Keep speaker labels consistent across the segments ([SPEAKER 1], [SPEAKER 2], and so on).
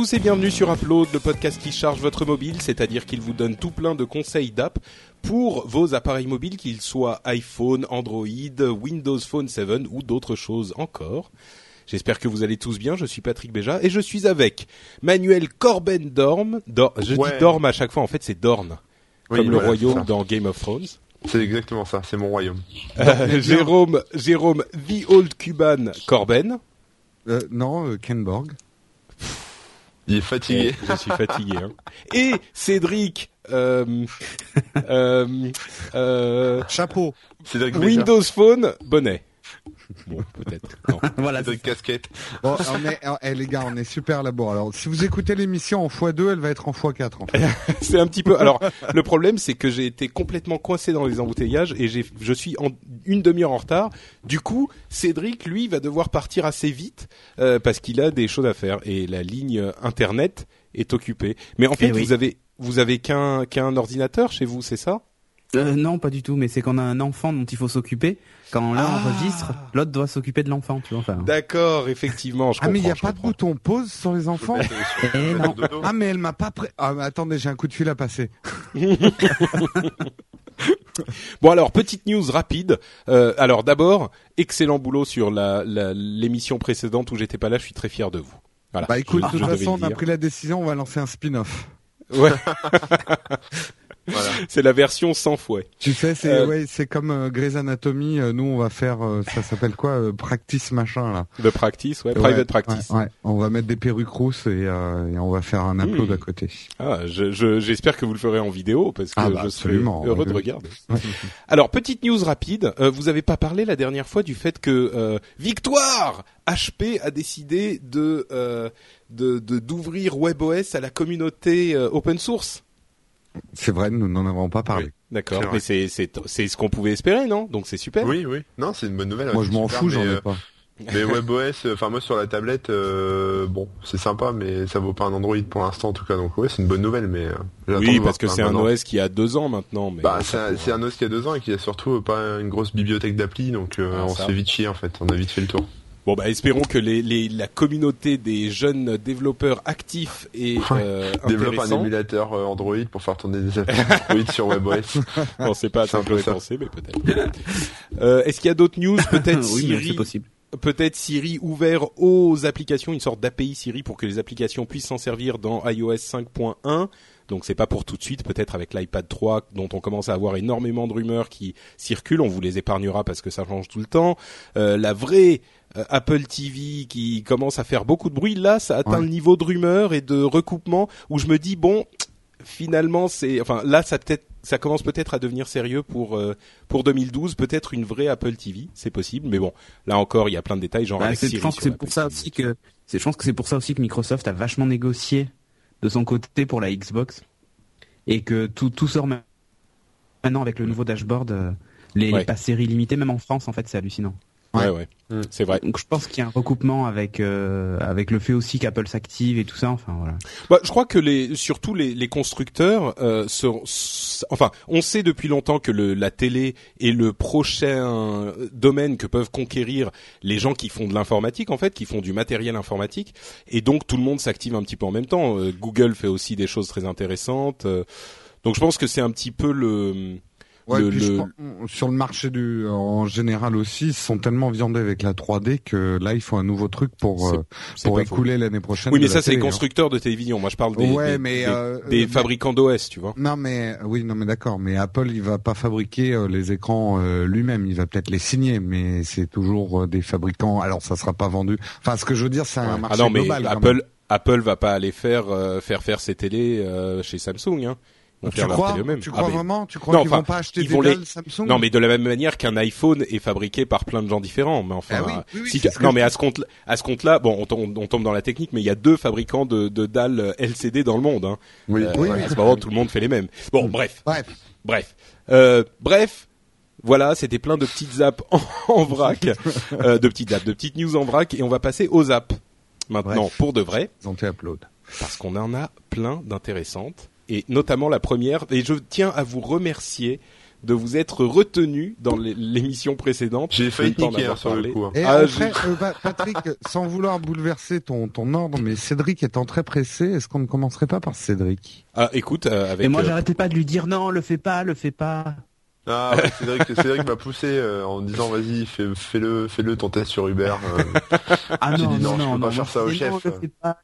[SPEAKER 1] Tous et bienvenue sur Upload, le podcast qui charge votre mobile, c'est-à-dire qu'il vous donne tout plein de conseils d'app pour vos appareils mobiles, qu'ils soient iPhone, Android, Windows Phone 7 ou d'autres choses encore. J'espère que vous allez tous bien, je suis Patrick Béja et je suis avec Manuel Corben Dorm. Dor- je
[SPEAKER 2] Ouais.
[SPEAKER 1] dis Dorm à chaque fois, en fait c'est Dorn,
[SPEAKER 2] Oui,
[SPEAKER 1] comme le
[SPEAKER 2] voilà,
[SPEAKER 1] royaume dans Game of Thrones.
[SPEAKER 2] C'est exactement ça, c'est mon royaume.
[SPEAKER 1] Euh, Jérôme, Jérôme The Old Cuban Corben.
[SPEAKER 3] Euh, non, euh, Ken Borg.
[SPEAKER 2] Il est fatigué.
[SPEAKER 1] Je suis fatigué. Hein. Et Cédric, euh, euh, euh,
[SPEAKER 3] Chapeau.
[SPEAKER 2] Cédric.
[SPEAKER 1] Windows Phone, bonnet. Bon, peut-être.
[SPEAKER 4] Voilà.
[SPEAKER 2] Cédric Casquette.
[SPEAKER 3] Bon, on est, eh, les gars, on est super là. Bon, alors, si vous écoutez l'émission en x2, elle va être en x4, en fait.
[SPEAKER 1] C'est un petit peu. Alors, le problème, c'est que j'ai été complètement coincé dans les embouteillages et j'ai, je suis en une demi-heure en retard. Du coup, Cédric, lui, va devoir partir assez vite euh, parce qu'il a des choses à faire et la ligne internet est occupée. Mais en fait,
[SPEAKER 4] Eh oui.
[SPEAKER 1] vous avez, vous avez qu'un qu'un ordinateur chez vous, c'est ça?
[SPEAKER 4] Euh, non, pas du tout, mais c'est qu'on a un enfant dont il faut s'occuper. Quand l'un
[SPEAKER 1] Ah.
[SPEAKER 4] enregistre, l'autre doit s'occuper de l'enfant, tu vois. Enfin,
[SPEAKER 1] D'accord, effectivement. Je
[SPEAKER 3] Ah, mais il n'y a pas de bouton pause sur les enfants
[SPEAKER 4] Eh non.
[SPEAKER 3] Ah, mais elle m'a pas pré... Ah, mais attendez, j'ai un coup de fil à passer.
[SPEAKER 1] Bon alors petite news rapide. Euh, alors d'abord excellent boulot sur la la- l'émission précédente où j'étais pas là. Je suis très fier de vous. Voilà.
[SPEAKER 3] Bah écoute,
[SPEAKER 1] Je-
[SPEAKER 3] de toute façon, on a pris la décision, on va lancer un spin-off.
[SPEAKER 1] Ouais,
[SPEAKER 2] Voilà.
[SPEAKER 1] c'est la version sans fouet.
[SPEAKER 3] Tu sais, c'est
[SPEAKER 1] Euh,
[SPEAKER 3] ouais, c'est comme euh, Grey's Anatomy. euh, nous, on va faire, euh, ça s'appelle quoi, euh, practice machin là.
[SPEAKER 1] De practice, ouais, private
[SPEAKER 3] Ouais,
[SPEAKER 1] practice.
[SPEAKER 3] Ouais, ouais. on va mettre des perruques rousses et, euh, et on va faire un upload
[SPEAKER 1] Mmh.
[SPEAKER 3] à côté.
[SPEAKER 1] Ah, je- je- j'espère que vous le ferez en vidéo parce que
[SPEAKER 3] Ah bah,
[SPEAKER 1] je serai heureux
[SPEAKER 3] ouais,
[SPEAKER 1] de regarder.
[SPEAKER 3] Ouais.
[SPEAKER 1] Alors petite news rapide. Euh, vous avez pas parlé la dernière fois du fait que euh, Victoire HP a décidé de euh, de de- d'ouvrir WebOS à la communauté euh, open source.
[SPEAKER 3] C'est vrai, nous n'en avons pas parlé.
[SPEAKER 1] D'accord, mais c'est c'est c'est ce qu'on pouvait espérer, non? Donc c'est super.
[SPEAKER 2] Oui, oui. Non, c'est une bonne nouvelle.
[SPEAKER 3] Moi, je m'en fous, j'en ai
[SPEAKER 2] euh,
[SPEAKER 3] pas.
[SPEAKER 2] Mais WebOS, euh, enfin moi sur la tablette, euh, bon, c'est sympa, mais ça vaut pas un Android pour l'instant en tout cas. Donc ouais, c'est une bonne nouvelle, mais euh,
[SPEAKER 1] Oui, parce que c'est un. OS qui a deux ans maintenant. Mais
[SPEAKER 2] Bah,
[SPEAKER 1] bon,
[SPEAKER 2] c'est un, un OS qui a deux ans et qui a surtout pas une grosse bibliothèque d'appli, donc euh,
[SPEAKER 1] Ah,
[SPEAKER 2] on
[SPEAKER 1] ça.
[SPEAKER 2] se fait vite chier en fait. On a vite fait le tour.
[SPEAKER 1] Bon, bah espérons que les, les, la communauté des jeunes développeurs actifs et euh,
[SPEAKER 2] Développe un émulateur euh, Android pour faire tourner des applis Android sur WebOS.
[SPEAKER 1] Non, c'est pas à ça que j'aurais pensé, mais peut-être. euh, Est-ce qu'il y a d'autres news? Peut-être
[SPEAKER 4] oui, mais c'est
[SPEAKER 1] Siri.
[SPEAKER 4] possible.
[SPEAKER 1] Peut-être Siri ouvert aux applications, une sorte d'API Siri pour que les applications puissent s'en servir dans iOS 5.1. Donc c'est pas pour tout de suite, peut-être avec l'iPad 3 dont on commence à avoir énormément de rumeurs qui circulent, on vous les épargnera parce que ça change tout le temps. Euh, la vraie euh, Apple TV qui commence à faire beaucoup de bruit, là ça atteint
[SPEAKER 3] Ouais.
[SPEAKER 1] le niveau de rumeurs et de recoupement où je me dis bon finalement c'est enfin là ça peut-être ça commence peut-être à devenir sérieux pour euh, pour 2012 peut-être une vraie Apple TV c'est possible mais bon là encore il y a plein de détails genre
[SPEAKER 4] Bah, je pense que c'est pour ça aussi que, c'est, je pense que c'est pour ça aussi que Microsoft a vachement négocié de son côté pour la Xbox et que tout, tout sort ma- maintenant avec le nouveau dashboard, euh, les,
[SPEAKER 1] Ouais.
[SPEAKER 4] les passes séries limitées, même en France, en fait, c'est hallucinant.
[SPEAKER 1] Ouais
[SPEAKER 3] Ouais.
[SPEAKER 1] ouais
[SPEAKER 2] Mm.
[SPEAKER 1] c'est vrai
[SPEAKER 4] Donc je pense qu'il y a un recoupement avec euh, avec le fait aussi qu'Apple s'active et tout ça. Enfin voilà.
[SPEAKER 1] Bah, je crois que les, surtout les, les constructeurs, euh, seront- s- enfin, on sait depuis longtemps que le, la télé est le prochain domaine que peuvent conquérir les gens qui font de l'informatique, en fait, qui font du matériel informatique, et donc tout le monde s'active un petit peu en même temps. Euh, Google fait aussi des choses très intéressantes, euh, donc je pense que c'est un petit peu le,
[SPEAKER 3] Ouais,
[SPEAKER 1] le-
[SPEAKER 3] puis je
[SPEAKER 1] le-
[SPEAKER 3] pense- sur le marché du, en général aussi, ils sont tellement viandés avec la 3D que là, il faut un nouveau truc pour euh, pour écouler l'année prochaine.
[SPEAKER 1] Oui, mais ça c'est les
[SPEAKER 3] hein.
[SPEAKER 1] constructeurs de télévision. Moi, je parle des,
[SPEAKER 3] Ouais,
[SPEAKER 1] des-
[SPEAKER 3] mais, euh,
[SPEAKER 1] des
[SPEAKER 3] mais-
[SPEAKER 1] fabricants d'OS, tu vois.
[SPEAKER 3] Non mais oui non mais d'accord mais Apple il va pas fabriquer euh, les écrans euh, lui-même il va peut-être les signer mais c'est toujours euh, des fabricants alors ça sera pas vendu enfin ce que je veux dire c'est un
[SPEAKER 1] Ah
[SPEAKER 3] marché
[SPEAKER 1] non, mais
[SPEAKER 3] global
[SPEAKER 1] Apple. Apple va pas aller faire euh, faire faire ses télés euh, chez Samsung. Hein. Vont
[SPEAKER 3] Tu
[SPEAKER 1] faire leur
[SPEAKER 3] crois,
[SPEAKER 1] télé eux-mêmes.
[SPEAKER 3] tu
[SPEAKER 1] Ah,
[SPEAKER 3] crois
[SPEAKER 1] mais-
[SPEAKER 3] vraiment Tu crois
[SPEAKER 1] Non,
[SPEAKER 3] qu'ils
[SPEAKER 1] enfin,
[SPEAKER 3] vont pas acheter des
[SPEAKER 1] les-
[SPEAKER 3] dalles Samsung
[SPEAKER 1] Non, mais de la même manière qu'un iPhone est fabriqué par plein de gens différents. Mais enfin,
[SPEAKER 3] Ah oui, oui, oui,
[SPEAKER 1] si-
[SPEAKER 3] que
[SPEAKER 1] non, mais à ce compte, à ce compte-là, bon, on tombe, on tombe dans la technique, mais il y a deux fabricants de, de dalles LCD dans le monde. Hein.
[SPEAKER 2] Oui,
[SPEAKER 1] Euh,
[SPEAKER 3] oui,
[SPEAKER 1] à ce moment, tout le monde fait les mêmes. Bon, bref,
[SPEAKER 3] Bref,
[SPEAKER 1] bref, euh, bref. Voilà, c'était plein de petites zaps en, en vrac, euh, de petites zaps, de petites news en vrac, et on va passer aux zaps maintenant
[SPEAKER 3] Bref.
[SPEAKER 1] pour de vrai
[SPEAKER 3] été upload.
[SPEAKER 1] parce qu'on en a plein d'intéressantes et notamment la première et je tiens à vous remercier de vous être retenu dans l'é- l'émission précédente.
[SPEAKER 2] J'ai failli niquer hein,
[SPEAKER 1] avoir
[SPEAKER 2] sur le
[SPEAKER 1] parlé.
[SPEAKER 2] coup. hein.
[SPEAKER 3] Et
[SPEAKER 1] Ah,
[SPEAKER 3] après, euh, bah, Patrick, sans vouloir bouleverser ton, ton ordre, mais Cédric étant très pressé, est-ce qu'on ne commencerait pas par Cédric?
[SPEAKER 1] Ah, écoute, euh, avec
[SPEAKER 4] Et moi,
[SPEAKER 1] euh,
[SPEAKER 4] j'arrêtais pas de lui dire non, le fais pas, le fais pas.
[SPEAKER 2] Ah, ouais, Cédric, Cédric m'a poussé euh, en disant vas-y, fais, fais-le, fais-le ton test sur Uber. euh.
[SPEAKER 4] Ah
[SPEAKER 2] J'ai
[SPEAKER 4] non,
[SPEAKER 2] dit
[SPEAKER 4] non,
[SPEAKER 2] non, je
[SPEAKER 4] non,
[SPEAKER 2] peux
[SPEAKER 4] non,
[SPEAKER 2] pas faire
[SPEAKER 4] moi,
[SPEAKER 2] ça au
[SPEAKER 4] disais, non,
[SPEAKER 2] chef.
[SPEAKER 4] le fais pas.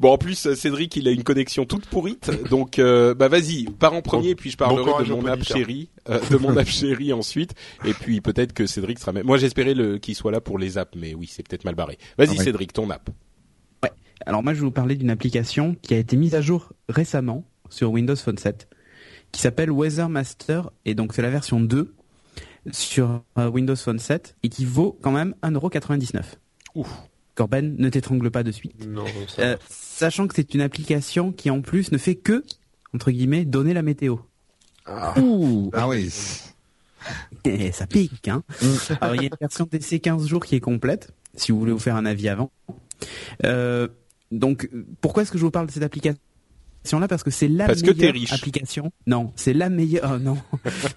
[SPEAKER 1] Bon en plus euh, Cédric il a une connexion toute pourrite donc euh, bah vas-y pars en premier puis je parlerai
[SPEAKER 2] courage
[SPEAKER 1] de mon app chérie euh, de mon app chérie ensuite et puis peut-être que Cédric sera même moi j'espérais le qu'il soit là pour les apps mais oui c'est peut-être mal barré vas-y
[SPEAKER 3] Ah ouais.
[SPEAKER 1] Cédric ton app
[SPEAKER 4] Alors moi, je vais vous parler d'une application qui a été mise à jour récemment sur Windows Phone 7, qui s'appelle Weather Master, et donc c'est la version 2 sur euh, Windows Phone 7, et qui vaut quand même 1,99€.
[SPEAKER 1] Ouf.
[SPEAKER 4] Corben, ne t'étrangle pas de suite.
[SPEAKER 2] Non, ça
[SPEAKER 4] Euh, sachant que c'est une application qui en plus ne fait que, entre guillemets, donner la météo.
[SPEAKER 2] Ah.
[SPEAKER 4] Ouh,
[SPEAKER 3] Ah oui.
[SPEAKER 4] et ça pique, hein. Alors il y a une version d'essai 15 jours qui est complète, si vous voulez vous faire un avis avant. Euh, donc pourquoi est-ce que je vous parle de cette application là parce que c'est la
[SPEAKER 1] Parce
[SPEAKER 4] meilleure application. Non, c'est la meilleure. oh non,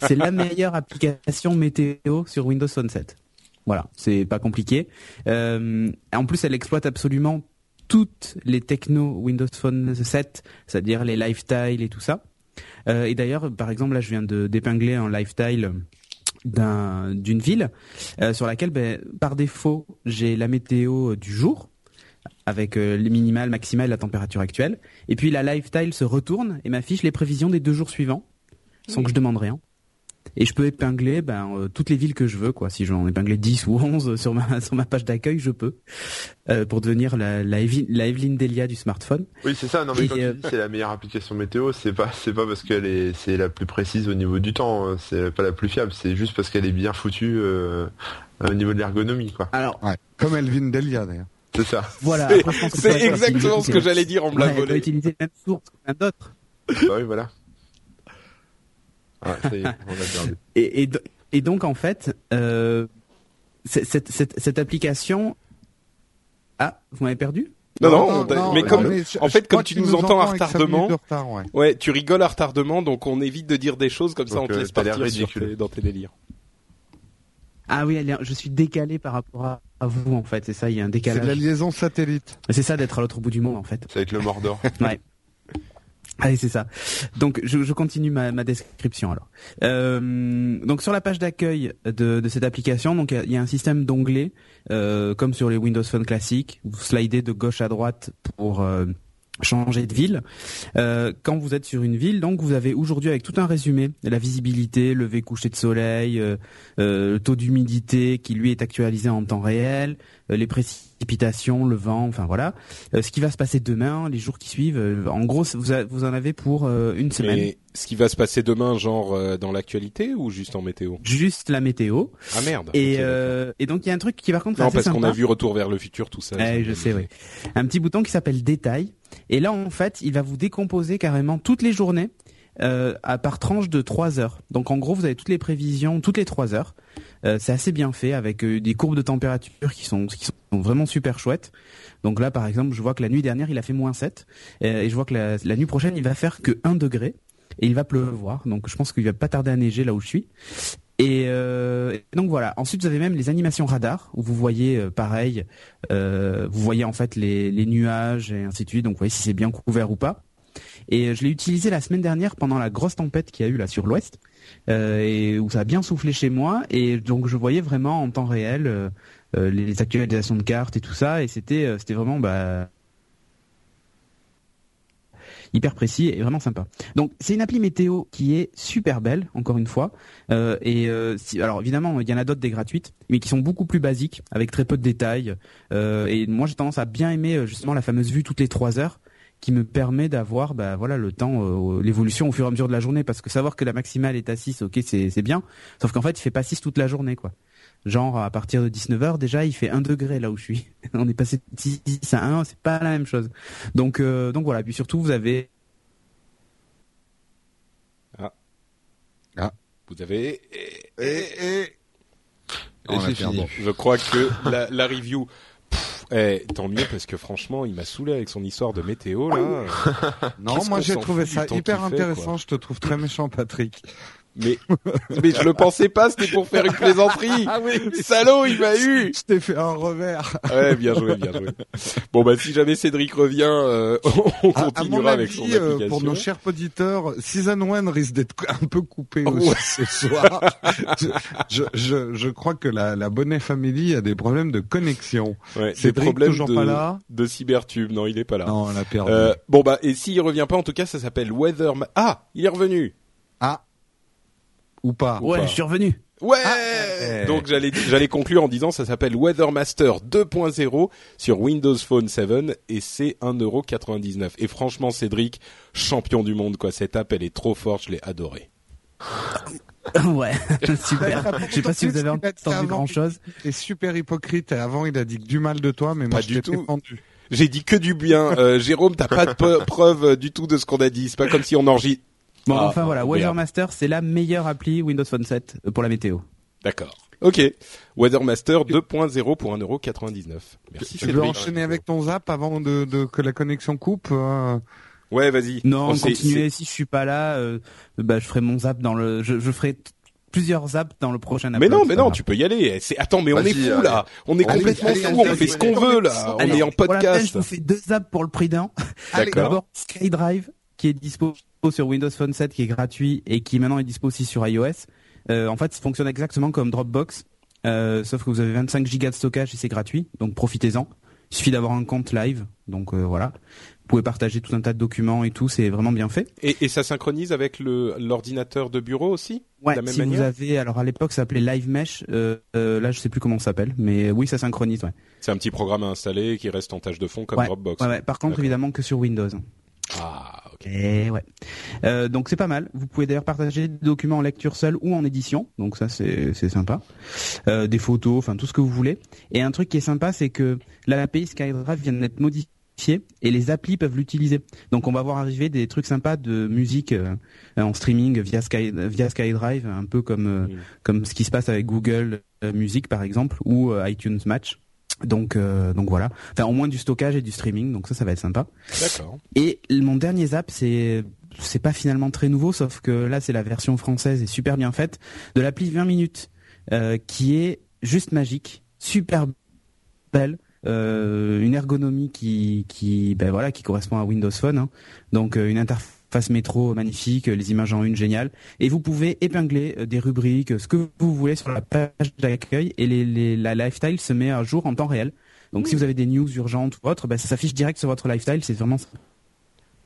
[SPEAKER 4] c'est la meilleure application météo sur Windows Phone 7. Voilà, c'est pas compliqué. Euh, en plus, elle exploite absolument toutes les technos Windows Phone 7, c'est-à-dire les lifestyle et tout ça. Euh, et d'ailleurs, par exemple, là, je viens de d'épingler un lifestyle d'un d'une ville euh, sur laquelle, ben, par défaut, j'ai la météo du jour avec euh, les minimales, maximales, la température actuelle. Et puis la lifestyle se retourne et m'affiche les prévisions des deux jours suivants, sans que je demande rien. Et je peux épingler ben, euh, toutes les villes que je veux, quoi. Si j'en épingler 10 ou 11 sur ma, sur ma page d'accueil, je peux. Euh, pour devenir la, la, Evi- la Evelyn Delia du smartphone.
[SPEAKER 2] Oui, c'est ça. Non, mais
[SPEAKER 4] Et,
[SPEAKER 2] quand
[SPEAKER 4] euh,
[SPEAKER 2] tu dis c'est la meilleure application météo, c'est pas, c'est pas parce qu'elle est, c'est la plus précise au niveau du temps. hein. C'est pas la plus fiable. C'est juste parce qu'elle est bien foutue euh, au niveau de l'ergonomie, quoi.
[SPEAKER 4] Alors,
[SPEAKER 3] Ouais. Comme Elvin Delia d'ailleurs.
[SPEAKER 2] C'est ça.
[SPEAKER 4] voilà.
[SPEAKER 1] C'est-
[SPEAKER 4] Après, je pense que
[SPEAKER 1] c'est
[SPEAKER 4] ça va être
[SPEAKER 1] exactement ce que j'allais dire en l'a
[SPEAKER 4] Ouais, elle doit
[SPEAKER 1] volé
[SPEAKER 4] utiliser les mêmes sources que plein d'autres.
[SPEAKER 2] bah oui, voilà. Ah, ça y est, on a perdu.
[SPEAKER 4] Et, et, do- et donc en fait, euh, c'est- cette, cette, cette application. Ah, vous m'avez perdu?
[SPEAKER 1] Non non, mais
[SPEAKER 3] non,
[SPEAKER 1] comme
[SPEAKER 3] mais je-
[SPEAKER 1] en fait, comme tu nous entends à retardement-
[SPEAKER 3] retard, ouais.
[SPEAKER 1] ouais tu rigoles à retardement donc on évite de dire des choses comme ça on te
[SPEAKER 2] euh,
[SPEAKER 1] laisse partir tes- dans tes délires
[SPEAKER 4] Ah oui, je suis décalé par rapport à, vous en fait. C'est ça, il y a un
[SPEAKER 3] C'est de la
[SPEAKER 4] décalage.
[SPEAKER 3] liaison satellite.
[SPEAKER 4] C'est ça d'être à l'autre bout du monde en fait.
[SPEAKER 2] Ça va être le Mordor.
[SPEAKER 4] Allez, c'est ça. Donc, je, continue ma, description alors. Euh, donc, sur la page d'accueil de, cette application, donc il y a- un système d'onglets, euh, comme sur les Windows Phone classiques. Vous slidez de gauche à droite pour euh, changer de ville. Quand vous êtes sur une ville, donc vous avez aujourd'hui avec tout un résumé la visibilité, lever coucher de soleil, le taux d'humidité qui lui est actualisé en temps réel, les précipitations, le vent, enfin voilà, Euh, ce qui va se passer demain, les jours qui suivent. euh, en gros, vous, a- vous en avez pour euh, une semaine.
[SPEAKER 1] mais ce qui va se passer demain genre euh, dans l'actualité ou juste en météo?
[SPEAKER 4] Juste la météo.
[SPEAKER 1] ah merde
[SPEAKER 4] Et, euh, et donc il y a un truc qui par contre est
[SPEAKER 1] non
[SPEAKER 4] assez
[SPEAKER 1] parce qu'on a vu Retour vers le futur tout ça
[SPEAKER 4] Ouais,
[SPEAKER 1] ça
[SPEAKER 4] je sais, oui. Un petit bouton qui s'appelle détail. Et là, en fait, il va vous décomposer carrément toutes les journées euh, à par tranche de 3 heures. Donc en gros, vous avez toutes les prévisions toutes les 3 heures. Euh, c'est assez bien fait avec euh, des courbes de température qui sont qui sont vraiment super chouettes. Donc là, par exemple, je vois que la nuit dernière, il a fait moins 7. euh, et je vois que la, nuit prochaine, il va faire que 1 degré. Et il va pleuvoir. Donc je pense qu'il va pas tarder à neiger là où je suis. Et, donc voilà. Ensuite, vous avez même les animations radar où vous voyez euh, pareil, vous voyez en fait les, les nuages et ainsi de suite. Donc vous voyez si c'est bien couvert ou pas. Et euh, je l'ai utilisé la semaine dernière pendant la grosse tempête qu'il y a eu là sur l'ouest euh, où ça a bien soufflé chez moi. Et donc je voyais vraiment en temps réel euh, les actualisations de cartes et tout ça. Et c'était c'était vraiment bah hyper précis et vraiment sympa. Donc c'est une appli météo qui est super belle, encore une fois. Et alors évidemment, il y en a d'autres des gratuites, mais qui sont beaucoup plus basiques, avec très peu de détails. Et moi, j'ai tendance à bien aimer justement la fameuse vue toutes les trois heures, qui me permet d'avoir bah voilà le temps euh, l'évolution au fur et à mesure de la journée parce que savoir que la maximale est à 6 OK c'est c'est bien sauf qu'en fait il fait pas 6 toute la journée quoi. Genre à partir de 19h déjà il fait 1 degré là où je suis. On est passé de 6 à 1, c'est pas la même chose. Donc euh, donc voilà, puis surtout vous avez
[SPEAKER 1] Ah.
[SPEAKER 3] Ah.
[SPEAKER 1] Vous avez
[SPEAKER 3] Et, et...
[SPEAKER 2] On a
[SPEAKER 3] c'est
[SPEAKER 2] fini.
[SPEAKER 1] je crois que la, la review eh, tant mieux parce que franchement, il m'a saoulé avec son histoire de météo là.
[SPEAKER 3] Non, moi j'ai trouvé ça hyper
[SPEAKER 1] fait,
[SPEAKER 3] intéressant. je te trouve très méchant, Patrick.
[SPEAKER 1] Mais mais je le pensais pas, c'était pour faire une plaisanterie.
[SPEAKER 3] Ah oui,
[SPEAKER 1] Salaud, il m'a eu.
[SPEAKER 3] je t'ai fait un revers.
[SPEAKER 1] Ouais, bien joué, bien joué. Bon bah si jamais Cédric revient, euh, on
[SPEAKER 3] À- à
[SPEAKER 1] continuera
[SPEAKER 3] mon
[SPEAKER 1] avec
[SPEAKER 3] avis,
[SPEAKER 1] son
[SPEAKER 3] euh,
[SPEAKER 1] application.
[SPEAKER 3] pour nos chers auditeurs, Season 1 risque d'être un peu coupé
[SPEAKER 1] Ouais.
[SPEAKER 3] aussi ce soir. je, je, je, crois que la, la Bonnet Family a des problèmes de connexion.
[SPEAKER 1] Ouais, des
[SPEAKER 3] Cédric
[SPEAKER 1] problèmes
[SPEAKER 3] toujours
[SPEAKER 1] de,
[SPEAKER 3] pas là
[SPEAKER 1] de cybertube. Non, il est pas là.
[SPEAKER 3] Non, on l'a perdu.
[SPEAKER 1] Euh, bon bah et s'il revient pas, en tout cas, ça s'appelle Weather. Ma- Ah, il est revenu.
[SPEAKER 3] Ah ou pas
[SPEAKER 1] Ou
[SPEAKER 4] Ouais,
[SPEAKER 1] pas.
[SPEAKER 4] je suis revenu.
[SPEAKER 1] Ouais.
[SPEAKER 3] ouais.
[SPEAKER 1] Donc j'allais j'allais conclure en disant ça s'appelle Weathermaster 2.0 sur Windows Phone 7 et c'est 1,99€. Et franchement Cédric, champion du monde quoi, cette app elle est trop forte, je l'ai adorée.
[SPEAKER 4] ouais, super. Je sais pas si vous avez entendu grand chose.
[SPEAKER 3] est super hypocrite et avant il a dit que du mal de toi mais moi
[SPEAKER 1] Pas
[SPEAKER 3] je
[SPEAKER 1] du
[SPEAKER 3] t'ai
[SPEAKER 1] tout.
[SPEAKER 3] défendu.
[SPEAKER 1] J'ai dit que du bien. Euh, Jérôme, t'as pas de preuve euh, du tout de ce qu'on a dit. C'est pas comme si on enregistre.
[SPEAKER 4] Bon,
[SPEAKER 1] Ah,
[SPEAKER 4] enfin voilà. Weathermaster, c'est la meilleure appli Windows Phone 7 pour la météo.
[SPEAKER 1] D'accord. Ok. Weathermaster 2.0 pour 1,99€. Merci
[SPEAKER 3] Tu veux enchaîner avec ton zap avant de, de que la connexion coupe euh,
[SPEAKER 1] Ouais, vas-y.
[SPEAKER 4] Non,
[SPEAKER 1] Oh,
[SPEAKER 4] continuez. Si je suis pas là, euh, bah, je ferai mon zap dans le. Je, je ferai plusieurs zaps dans le prochain.
[SPEAKER 1] Mais non, mais non, tu peux y aller. C'est attends, mais on est fou là. On est complètement fou. On fait ce qu'on veut là. On est en podcast.
[SPEAKER 4] je vous fais deux zaps pour le prix d'un.
[SPEAKER 1] D'accord.
[SPEAKER 4] D'abord, SkyDrive, qui est dispo sur Windows Phone 7, qui est gratuit et qui maintenant est dispo aussi sur iOS. Euh, en fait, ça fonctionne exactement comme Dropbox, euh, sauf que vous avez 25 gigas de stockage et c'est gratuit, donc profitez-en. Il suffit d'avoir un compte live, donc euh, voilà. Vous pouvez partager tout un tas de documents et tout, c'est vraiment bien fait.
[SPEAKER 1] Et, et ça synchronise avec l'ordinateur de bureau aussi
[SPEAKER 4] Ouais,
[SPEAKER 1] De la même
[SPEAKER 4] si
[SPEAKER 1] manière?
[SPEAKER 4] vous avez, alors à l'époque ça s'appelait Live Mesh, euh, là je sais plus comment ça s'appelle, mais oui ça synchronise. Ouais.
[SPEAKER 1] C'est un petit programme à installer qui reste en tâche de fond comme
[SPEAKER 4] Ouais,
[SPEAKER 1] Dropbox.
[SPEAKER 4] Ouais, ouais. Par contre évidemment que sur Windows.
[SPEAKER 1] Ah, ok.
[SPEAKER 4] Et ouais. Euh, donc c'est pas mal. Vous pouvez d'ailleurs partager des documents en lecture seule ou en édition. Donc ça c'est c'est sympa. Euh, des photos, enfin tout ce que vous voulez. Et un truc qui est sympa, c'est que l'API SkyDrive vient d'être modifiée et les applis peuvent l'utiliser. Donc on va voir arriver des trucs sympas de musique euh, en streaming via Sky via SkyDrive, un peu comme euh, comme ce qui se passe avec Google Music par exemple ou euh, iTunes Match. Donc euh, donc voilà. Enfin au moins du stockage et du streaming. Donc ça ça va être sympa.
[SPEAKER 1] D'accord.
[SPEAKER 4] Et mon dernier zap, c'est c'est pas finalement très nouveau, sauf que là c'est la version française et super bien faite de l'appli 20 minutes, euh, qui est juste magique, super belle, euh, une ergonomie qui qui ben voilà qui correspond à Windows Phone, hein. donc euh, une interface métro magnifique, les images en une géniales, et vous pouvez épingler euh, des rubriques, ce que vous voulez sur la page d'accueil, et les, les, la lifestyle se met à jour en temps réel. Donc si vous avez des news urgentes ou autres, ben, ça s'affiche direct sur votre lifestyle, c'est vraiment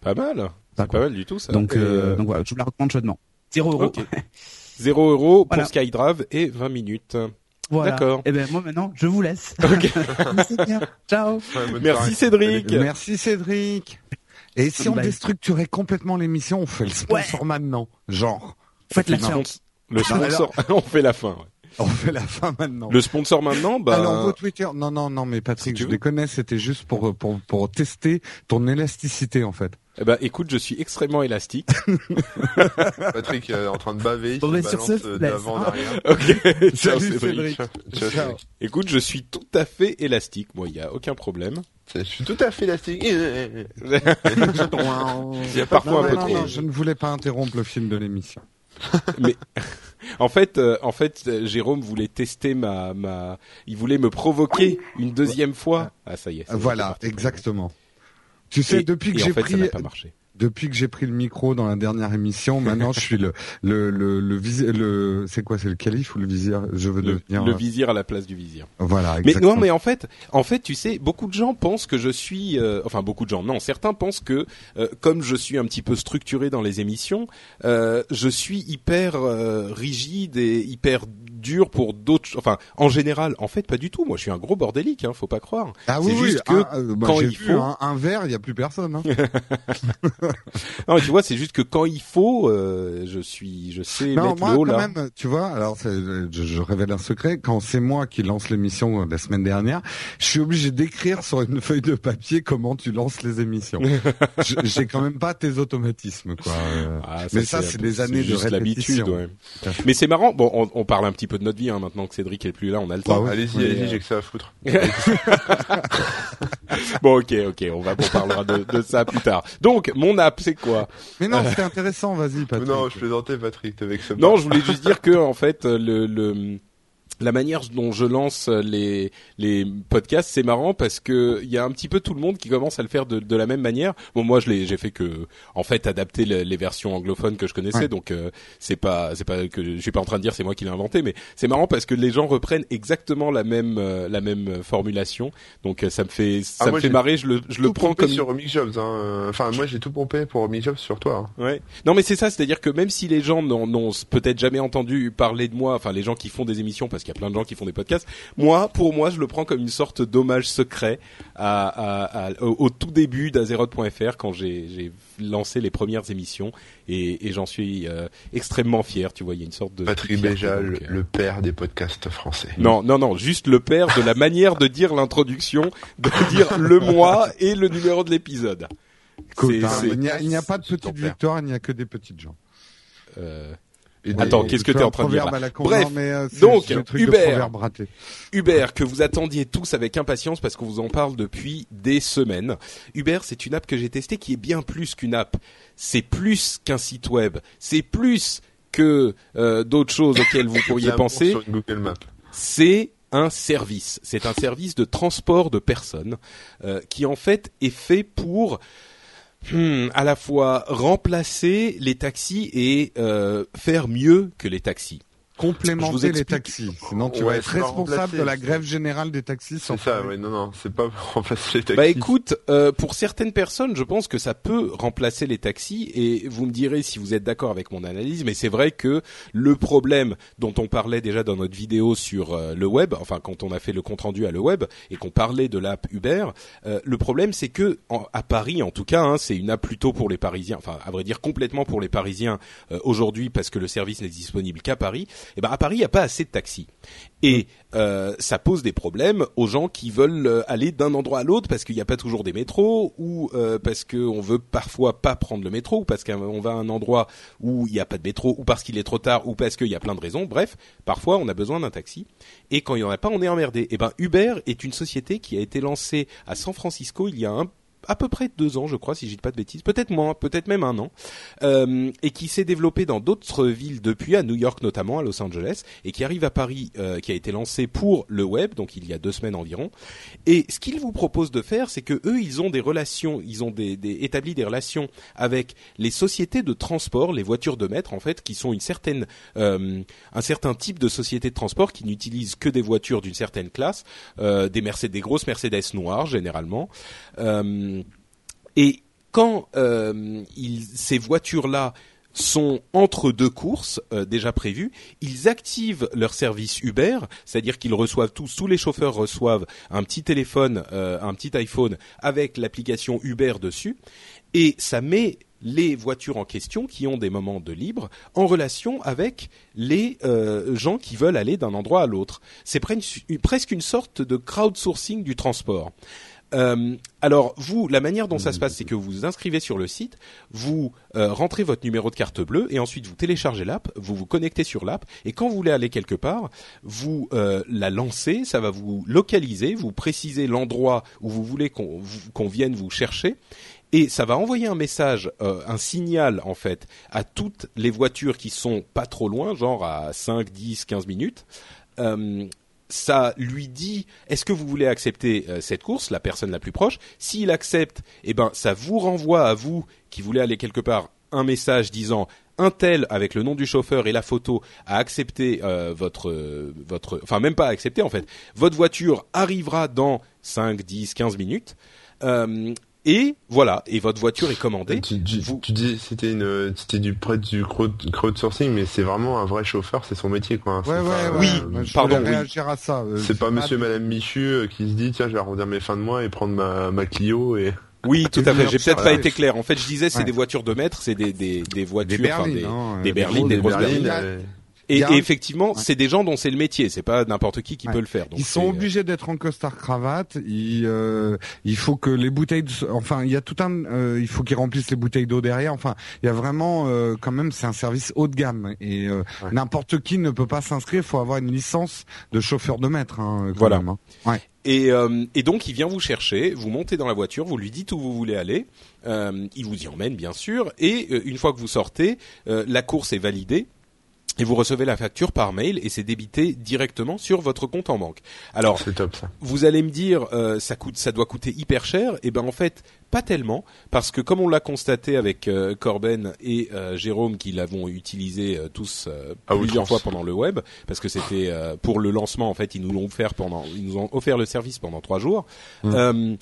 [SPEAKER 1] Pas mal. C'est
[SPEAKER 4] Pas
[SPEAKER 1] mal du tout ça.
[SPEAKER 4] donc, euh,
[SPEAKER 1] euh,
[SPEAKER 4] donc voilà, je vous la recommande chaudement. 0 euros.
[SPEAKER 1] Ok. 0 euros pour
[SPEAKER 4] Voilà.
[SPEAKER 1] SkyDrive et 20 minutes.
[SPEAKER 4] Voilà.
[SPEAKER 1] D'accord.
[SPEAKER 4] Et ben moi maintenant, je vous laisse.
[SPEAKER 1] Ok.
[SPEAKER 4] C'est bien. Ciao.
[SPEAKER 2] Ouais,
[SPEAKER 1] Merci. Cédric.
[SPEAKER 3] Merci Cédric. Et si on
[SPEAKER 4] Bye.
[SPEAKER 3] déstructurait complètement l'émission, on fait le sponsor maintenant. Genre,
[SPEAKER 4] Faites la fin.
[SPEAKER 1] Le sponsor, on fait la fin. ouais.
[SPEAKER 3] on fait la fin maintenant.
[SPEAKER 1] Le sponsor maintenant, bah.
[SPEAKER 3] Alors, vos Twitter. Non, non, non, mais Patrick,
[SPEAKER 1] Si
[SPEAKER 3] je déconne, c'était juste pour, pour, pour tester ton élasticité, en fait.
[SPEAKER 1] Eh ben, écoute, je suis extrêmement élastique.
[SPEAKER 2] Patrick euh, en train de baver, il
[SPEAKER 4] Bon,
[SPEAKER 2] balance
[SPEAKER 4] ce,
[SPEAKER 2] euh, d'avant, derrière.
[SPEAKER 1] ok. Ciao,
[SPEAKER 3] Salut,
[SPEAKER 1] Cédric.
[SPEAKER 3] Cédric.
[SPEAKER 2] Ciao,
[SPEAKER 3] Ciao.
[SPEAKER 1] Écoute, je suis tout à fait élastique. Moi, il y a aucun problème.
[SPEAKER 2] Je suis tout à fait élastique. Il y a
[SPEAKER 1] Parfois
[SPEAKER 3] Non,
[SPEAKER 1] un peu
[SPEAKER 3] non,
[SPEAKER 1] trop.
[SPEAKER 3] non, je ne voulais pas interrompre le film de l'émission.
[SPEAKER 1] Mais en fait, euh, en fait, euh, Jérôme voulait tester ma, ma, il voulait me provoquer une deuxième fois. Ah, ça y est. est,
[SPEAKER 3] Voilà, exactement. Tu sais,
[SPEAKER 1] Et-
[SPEAKER 3] depuis que j'ai
[SPEAKER 1] fait,
[SPEAKER 3] pris,
[SPEAKER 1] ça pas marché.
[SPEAKER 3] Depuis que j'ai pris le micro dans la dernière émission, maintenant je suis le le le le, le c'est quoi, c'est le calife ou le vizir? Je veux
[SPEAKER 1] Le,
[SPEAKER 3] devenir.
[SPEAKER 1] le vizir à la place du vizir.
[SPEAKER 3] Voilà,
[SPEAKER 1] Mais
[SPEAKER 3] exactement.
[SPEAKER 1] non, mais en fait, en fait, tu sais, beaucoup de gens pensent que je suis, euh, enfin beaucoup de gens, non, certains pensent que euh, comme je suis un petit peu structuré dans les émissions, euh, je suis hyper euh, rigide et hyper dur pour d'autres. Enfin, en général, en fait, pas du tout. Moi, je suis un gros bordélique, hein, faut pas croire.
[SPEAKER 3] Ah oui, oui.
[SPEAKER 1] juste que
[SPEAKER 3] ah, euh, bah,
[SPEAKER 1] quand il
[SPEAKER 3] vu
[SPEAKER 1] faut-
[SPEAKER 3] un, un verre, il y a plus personne. Hein.
[SPEAKER 1] Non, tu vois, c'est juste que quand il faut, euh, je suis, je sais
[SPEAKER 3] Non,
[SPEAKER 1] mettre
[SPEAKER 3] moi
[SPEAKER 1] le haut
[SPEAKER 3] quand
[SPEAKER 1] là.
[SPEAKER 3] même, tu vois, alors je, je révèle un secret, quand c'est moi qui lance l'émission la semaine dernière, je suis obligé d'écrire sur une feuille de papier comment tu lances les émissions. Je- J'ai quand même pas tes automatismes, quoi.
[SPEAKER 1] Ah,
[SPEAKER 3] Mais ça, c'est des années de répétition.
[SPEAKER 1] Ouais. Mais c'est marrant. Bon, on, on parle un petit peu de notre vie hein, maintenant que Cédric est plus là, on a le temps.
[SPEAKER 3] Bah oui.
[SPEAKER 2] Allez-y, allez-y, j'ai que ça à foutre.
[SPEAKER 1] Bon, ok, ok, on va, on parlera de, de ça plus tard. Donc, mon app, c'est quoi
[SPEAKER 3] Mais non, c'était intéressant, vas-y, Patrick.
[SPEAKER 2] Non, je plaisantais, Patrick, avec ce
[SPEAKER 1] Non, je voulais juste dire que en fait, le, le la manière dont je lance les les podcasts, c'est marrant parce que il y a un petit peu tout le monde qui commence à le faire de, de la même manière. Bon, moi, je l'ai, j'ai fait que en fait adapter le- les versions anglophones que je connaissais,
[SPEAKER 3] Ouais.
[SPEAKER 1] donc euh, c'est pas c'est pas que je suis pas en train de dire c'est moi qui l'ai inventé, mais c'est marrant parce que les gens reprennent exactement la même euh, la même formulation. Donc euh, ça me fait ça
[SPEAKER 2] Ah,
[SPEAKER 1] me
[SPEAKER 2] moi,
[SPEAKER 1] fait marrer. Je le je le prends comme
[SPEAKER 2] sur Mix Jobs. Hein. Enfin, moi, j'ai tout pompé pour Mix Jobs sur toi. hein.
[SPEAKER 1] Ouais. Non, mais c'est ça, c'est-à-dire que même si les gens n'ont n'ont peut-être jamais entendu parler de moi, enfin les gens qui font des émissions, parce qu'il y a plein de gens qui font des podcasts, moi, pour moi, je le prends comme une sorte d'hommage secret à, à- à- au, au tout début d'Azeroth.fr quand j'ai j'ai lancé les premières émissions et, et j'en suis euh, extrêmement fier. Tu vois, il y a une sorte de
[SPEAKER 2] Patrick
[SPEAKER 1] fierté,
[SPEAKER 2] Béja,
[SPEAKER 1] donc,
[SPEAKER 2] le,
[SPEAKER 1] euh,
[SPEAKER 2] le père des podcasts français.
[SPEAKER 1] Non, non, non, juste le père de la manière de dire l'introduction, de dire le mois et le numéro de l'épisode. C'est-
[SPEAKER 3] hein,
[SPEAKER 1] c'est-
[SPEAKER 3] il n'y a, a pas de
[SPEAKER 2] père.
[SPEAKER 3] victoires, il n'y a que des petites gens.
[SPEAKER 1] Euh,
[SPEAKER 2] des-
[SPEAKER 1] Attends, qu'est-ce que
[SPEAKER 3] Tu
[SPEAKER 1] en train de dire là
[SPEAKER 3] con,
[SPEAKER 1] Bref,
[SPEAKER 3] non, mais, euh, c'est
[SPEAKER 1] donc. Uber, que vous attendiez tous avec impatience parce qu'on vous en parle depuis des semaines. Uber, c'est une app que j'ai testée qui est bien plus qu'une app. C'est plus qu'un site web. C'est plus que euh, d'autres choses auxquelles vous pourriez penser. C'est un service. C'est un service de transport de personnes euh, qui en fait est fait pour hmm, à la fois remplacer les taxis et euh, faire mieux que les taxis. Je vous
[SPEAKER 3] Complémenter les taxis. Sinon, tu
[SPEAKER 2] Ouais,
[SPEAKER 3] vas être responsable de la grève générale des taxis. sans
[SPEAKER 2] C'est ça, ouais, non, non, c'est pas pour remplacer les taxis.
[SPEAKER 1] Bah écoute, euh, pour certaines personnes, je pense que ça peut remplacer les taxis et vous me direz si vous êtes d'accord avec mon analyse, mais c'est vrai que le problème dont on parlait déjà dans notre vidéo sur euh, le web, enfin quand on a fait le compte rendu à le web et qu'on parlait de l'app Uber, euh, le problème c'est que en- à Paris en tout cas, hein, c'est une app plutôt pour les Parisiens, enfin à vrai dire complètement pour les Parisiens euh, aujourd'hui parce que le service n'est disponible qu'à Paris. Et ben à Paris il n'y a pas assez de taxis et euh, ça pose des problèmes aux gens qui veulent euh, aller d'un endroit à l'autre parce qu'il n'y a pas toujours des métros ou euh, parce qu'on veut parfois pas prendre le métro ou parce qu'on va à un endroit où il n'y a pas de métro ou parce qu'il est trop tard ou parce qu'il y a plein de raisons. Bref, parfois on a besoin d'un taxi et quand il y en a pas, on est emmerdé. Et ben Uber est une société qui a été lancée à San Francisco il y a un à peu près deux ans, je crois, si je dis pas de bêtises, peut-être moins, peut-être même un an, euh, et qui s'est développé dans d'autres villes depuis, à New York notamment, à Los Angeles, et qui arrive à Paris, euh, qui a été lancé pour le web, donc il y a deux semaines environ. Et ce qu'ils vous proposent de faire, c'est que eux, ils ont des relations, ils ont des, des- établi des relations avec les sociétés de transport, les voitures de maître en fait, qui sont une certaine, euh, un certain type de société de transport qui n'utilisent que des voitures d'une certaine classe, euh, des Mercedes, des grosses Mercedes noires généralement. Euh, et quand euh, ils- ces voitures-là sont entre deux courses euh, déjà prévues, ils activent leur service Uber, c'est-à-dire qu'ils reçoivent tous, tous les chauffeurs reçoivent un petit téléphone, euh, un petit iPhone avec l'application Uber dessus, et ça met les voitures en question qui ont des moments de libre en relation avec les euh, gens qui veulent aller d'un endroit à l'autre. C'est presque une sorte de crowdsourcing du transport. Euh, alors vous, la manière dont ça se passe, c'est que vous vous inscrivez sur le site, vous euh, rentrez votre numéro de carte bleue et ensuite vous téléchargez l'app, vous vous connectez sur l'app et quand vous voulez aller quelque part, vous euh, la lancez, ça va vous localiser, vous précisez l'endroit où vous voulez qu'on vienne vous chercher et ça va envoyer un message, euh, un signal en fait à toutes les voitures qui sont pas trop loin, genre à 5, 10, 15 minutes. Euh, ça lui dit est-ce que vous voulez accepter euh, cette course, la personne la plus proche? S'il accepte, eh ben ça vous renvoie à vous qui voulez aller quelque part un message disant un tel avec le nom du chauffeur et la photo a accepté euh, votre euh, votre enfin même pas accepté en fait. Votre voiture arrivera dans 5 10 15 minutes. Et voilà, et votre voiture est commandée.
[SPEAKER 2] Tu, tu, tu dis c'était une c'était du près du crowdsourcing, mais c'est vraiment un vrai chauffeur, c'est son métier quoi.
[SPEAKER 3] Ouais, ouais,
[SPEAKER 1] ouais, oui,
[SPEAKER 3] euh,
[SPEAKER 1] pardon.
[SPEAKER 3] réagir à ça.
[SPEAKER 2] Euh, c'est pas Monsieur, Madame Michu euh, qui se dit tiens je vais arrondir mes fins de mois et prendre ma ma Clio et.
[SPEAKER 1] Oui, tout à fait. J'ai peut-être pas été clair. En fait, je disais, c'est des voitures de maître, c'est des, des, des voitures,
[SPEAKER 3] des
[SPEAKER 1] berlines,
[SPEAKER 3] hein,
[SPEAKER 1] des, berlines, des, grosses berlines. Et, effectivement, c'est des gens dont c'est le métier. C'est pas n'importe qui qui peut le faire.
[SPEAKER 3] Donc ils sont obligés d'être en costard cravate. Il, euh, il faut que les bouteilles, de, enfin, il y a tout un, euh, il faut qu'ils remplissent les bouteilles d'eau derrière. Enfin, il y a vraiment, euh, quand même, c'est un service haut de gamme et euh, n'importe qui ne peut pas s'inscrire. Il faut avoir une licence de chauffeur de maître. Hein,
[SPEAKER 1] voilà.
[SPEAKER 3] Même, hein. ouais.
[SPEAKER 1] Et, euh, et, donc il vient vous chercher, vous montez dans la voiture, vous lui dites où vous voulez aller, euh, il vous y emmène bien sûr, et euh, une fois que vous sortez, la course est validée, et vous recevez la facture par mail et c'est débité directement sur votre compte en banque. Alors,
[SPEAKER 2] top, ça.
[SPEAKER 1] vous allez me dire, euh, ça coûte, ça doit coûter hyper cher. Et eh ben en fait, pas tellement, parce que comme on l'a constaté avec euh, Corben et euh, Jérôme, qui l'avons utilisé tous plusieurs fois pendant le web, parce que c'était pour le lancement en fait, ils nous l'ont offert pendant, ils nous ont offert le service pendant trois jours. Mmh.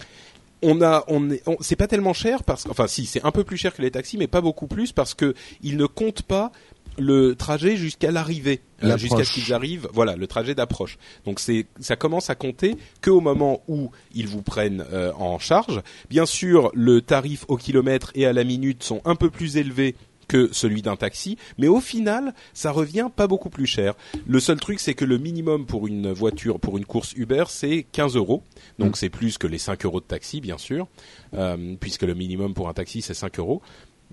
[SPEAKER 1] on a, on c'est pas tellement cher parce, enfin si, c'est un peu plus cher que les taxis, mais pas beaucoup plus parce que ils ne comptent pas le trajet jusqu'à l'arrivée, euh, jusqu'à ce qu'ils arrivent. Voilà, le trajet d'approche. Donc c'est, ça commence à compter que au moment où ils vous prennent euh, en charge. Bien sûr, le tarif au kilomètre et à la minute sont un peu plus élevés que celui d'un taxi, mais au final, ça revient pas beaucoup plus cher. Le seul truc, c'est que le minimum pour une voiture, pour une course Uber, c'est 15 euros. Donc mm. c'est plus que les 5 euros de taxi, bien sûr, euh, puisque le minimum pour un taxi, c'est 5 euros.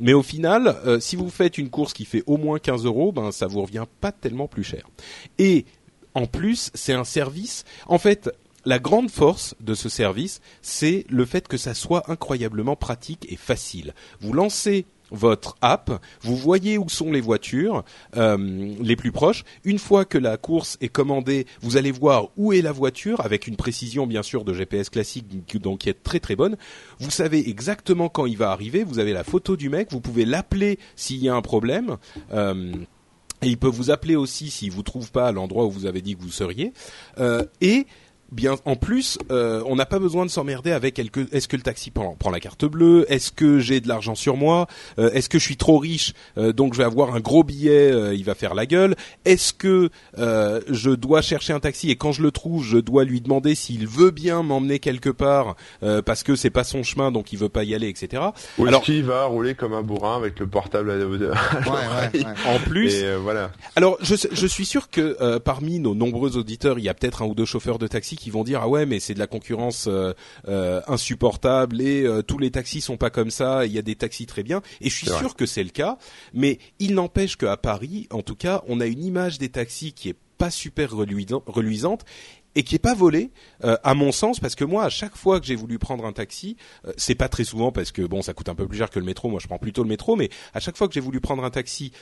[SPEAKER 1] Mais au final, euh, si vous faites une course qui fait au moins 15 euros, ben ça vous revient pas tellement plus cher. Et en plus, c'est un service. En fait, la grande force de ce service, c'est le fait que ça soit incroyablement pratique et facile. Vous lancez votre app, vous voyez où sont les voitures euh, les plus proches. Une fois que la course est commandée, vous allez voir où est la voiture avec une précision bien sûr de GPS classique donc qui est très très bonne. Vous savez exactement quand il va arriver. Vous avez la photo du mec. Vous pouvez l'appeler s'il y a un problème. Euh, et il peut vous appeler aussi s'il vous trouve pas à l'endroit où vous avez dit que vous seriez. Euh, et bien en plus euh, on n'a pas besoin de s'emmerder avec est-ce que le taxi prend, prend la carte bleue est-ce que j'ai de l'argent sur moi euh, est-ce que je suis trop riche euh, donc je vais avoir un gros billet il va faire la gueule. Est-ce que je dois chercher un taxi et quand je le trouve je dois lui demander s'il veut bien m'emmener quelque part parce que c'est pas son chemin donc il veut pas y aller etc
[SPEAKER 2] ou alors qu'il va rouler comme un bourrin avec le portable à ouais,
[SPEAKER 1] ouais, en plus
[SPEAKER 2] voilà.
[SPEAKER 1] alors je, je suis sûr que parmi nos nombreux auditeurs il y a peut-être un ou deux chauffeurs de taxi qui vont dire ah ouais mais c'est de la concurrence euh, euh, insupportable et euh, tous les taxis sont pas comme ça. Il y a des taxis très bien et je suis sûr que c'est le cas. Mais il n'empêche qu'à Paris, en tout cas, on a une image des taxis qui est pas super reluisante et qui est pas volée, à mon sens, parce que moi, à chaque fois que j'ai voulu prendre un taxi, c'est pas très souvent parce que bon, ça coûte un peu plus cher que le métro. Moi, je prends plutôt le métro, mais à chaque fois que j'ai voulu prendre un taxi,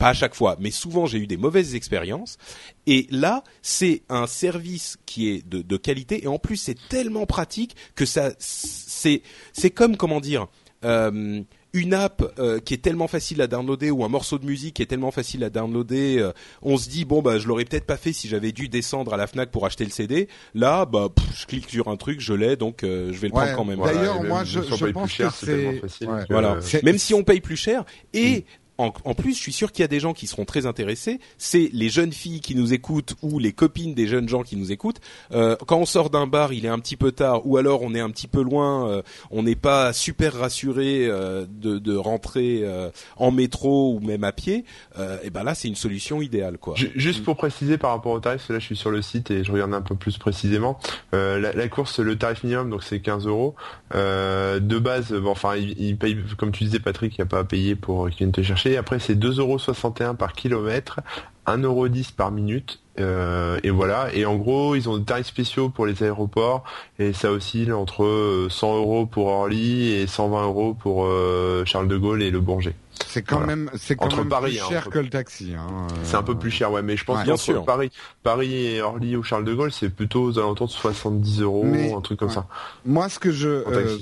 [SPEAKER 1] pas à chaque fois, mais souvent j'ai eu des mauvaises expériences. Et là, c'est un service qui est de, de qualité et en plus c'est tellement pratique que ça, c'est, c'est comme comment dire. Euh, une app euh, qui est tellement facile à downloader ou un morceau de musique qui est tellement facile à downloader, euh, on se dit bon bah je l'aurais peut-être pas fait si j'avais dû descendre à la Fnac pour acheter le CD. Là bah je clique sur un truc, je l'ai donc je vais le prendre quand même.
[SPEAKER 3] D'ailleurs moi je, je pense que c'est
[SPEAKER 1] voilà, même si on paye plus cher et en, plus, je suis sûr qu'il y a des gens qui seront très intéressés. C'est les jeunes filles qui nous écoutent ou les copines des jeunes gens qui nous écoutent. Euh, quand on sort d'un bar, il est un petit peu tard, ou alors on est un petit peu loin, euh, on n'est pas super rassuré euh, de, rentrer en métro ou même à pied. et ben là, c'est une solution idéale, quoi.
[SPEAKER 2] Juste pour préciser par rapport au tarif, là, je suis sur le site et je regarde un peu plus précisément. La, course, le tarif minimum, donc c'est 15 euros. de base, bon, enfin, comme tu disais, Patrick, il n'y a pas à payer pour qu'il vienne te chercher après, c'est 2,61€ par kilomètre, 1,10€ par minute. Euh, et voilà. Et en gros, ils ont des tarifs spéciaux pour les aéroports. Et ça oscille entre 100 euros pour Orly et 120 euros pour euh, Charles de Gaulle et le Bourget.
[SPEAKER 3] C'est quand
[SPEAKER 2] Voilà.
[SPEAKER 3] même, c'est quand
[SPEAKER 2] Entre
[SPEAKER 3] même
[SPEAKER 2] Paris,
[SPEAKER 3] plus
[SPEAKER 2] hein,
[SPEAKER 3] cher
[SPEAKER 2] entre-
[SPEAKER 3] que le taxi. Hein.
[SPEAKER 2] C'est un peu plus cher, ouais, mais je pense
[SPEAKER 3] Ouais.
[SPEAKER 2] que
[SPEAKER 1] Bien sûr.
[SPEAKER 2] Paris, Paris et Orly ou Charles de Gaulle, c'est plutôt aux alentours de 70 euros,
[SPEAKER 3] Mais-
[SPEAKER 2] un truc comme
[SPEAKER 3] ouais.
[SPEAKER 2] ça.
[SPEAKER 3] Moi, ce que je, euh,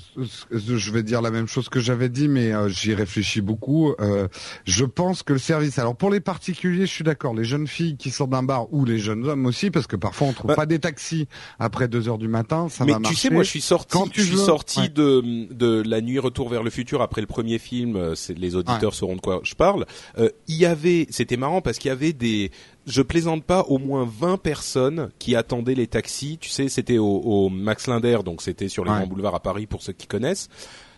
[SPEAKER 3] je vais dire la même chose que j'avais dit, mais euh, j'y réfléchis beaucoup. Euh, je pense que le service. Alors pour les particuliers, je suis d'accord. Les jeunes filles qui sortent d'un bar ou les jeunes hommes aussi, parce que parfois on trouve
[SPEAKER 1] Bah-
[SPEAKER 3] pas des taxis après 2 heures du matin. Ça
[SPEAKER 1] Mais
[SPEAKER 3] va
[SPEAKER 1] tu
[SPEAKER 3] marcher.
[SPEAKER 1] sais, moi, je suis sorti,
[SPEAKER 3] Quand tu
[SPEAKER 1] je suis
[SPEAKER 3] veux,
[SPEAKER 1] sorti
[SPEAKER 3] ouais.
[SPEAKER 1] de de la nuit Retour vers le futur après le premier film. euh, C'est les auditeurs sauront de quoi je parle. Euh, Il y avait, c'était marrant parce qu'il y avait des, je plaisante pas, au moins 20 personnes qui attendaient les taxis. Tu sais, c'était au, au Max Linder, donc c'était sur les
[SPEAKER 3] Ouais.
[SPEAKER 1] grands boulevards à Paris pour ceux qui connaissent.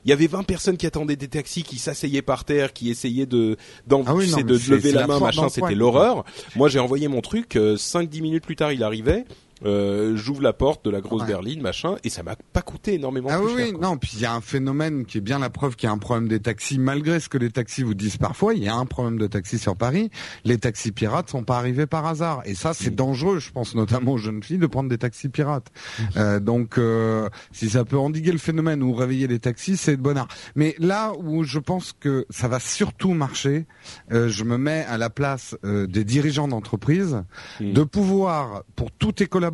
[SPEAKER 1] Il y avait 20 personnes qui attendaient des taxis, qui s'asseyaient par terre, qui essayaient de, d'en,
[SPEAKER 3] Ah oui,
[SPEAKER 1] de lever la
[SPEAKER 3] la
[SPEAKER 1] main, machin, c'était l'horreur. Moi, j'ai envoyé mon truc, euh, 5-10 minutes plus tard, il arrivait. Euh, j'ouvre la porte de la grosse
[SPEAKER 3] Ouais.
[SPEAKER 1] berline, machin, et ça m'a pas coûté énormément
[SPEAKER 3] Ah
[SPEAKER 1] plus
[SPEAKER 3] oui,
[SPEAKER 1] cher,
[SPEAKER 3] oui,
[SPEAKER 1] quoi.
[SPEAKER 3] non, puis il y a un phénomène qui est bien la preuve qu'il y a un problème des taxis, malgré ce que les taxis vous disent parfois, il y a un problème de taxis sur Paris, les taxis pirates sont pas arrivés par hasard, et ça c'est
[SPEAKER 1] Mm.
[SPEAKER 3] dangereux, je pense notamment aux jeunes filles, de prendre des taxis pirates.
[SPEAKER 1] Mm.
[SPEAKER 3] Euh, donc euh, si ça peut endiguer le phénomène ou réveiller les taxis, c'est de bon art. Mais là où je pense que ça va surtout marcher, euh, je me mets à la place euh, des dirigeants d'entreprise,
[SPEAKER 1] Mm.
[SPEAKER 3] de pouvoir, pour tous tes collaborateurs,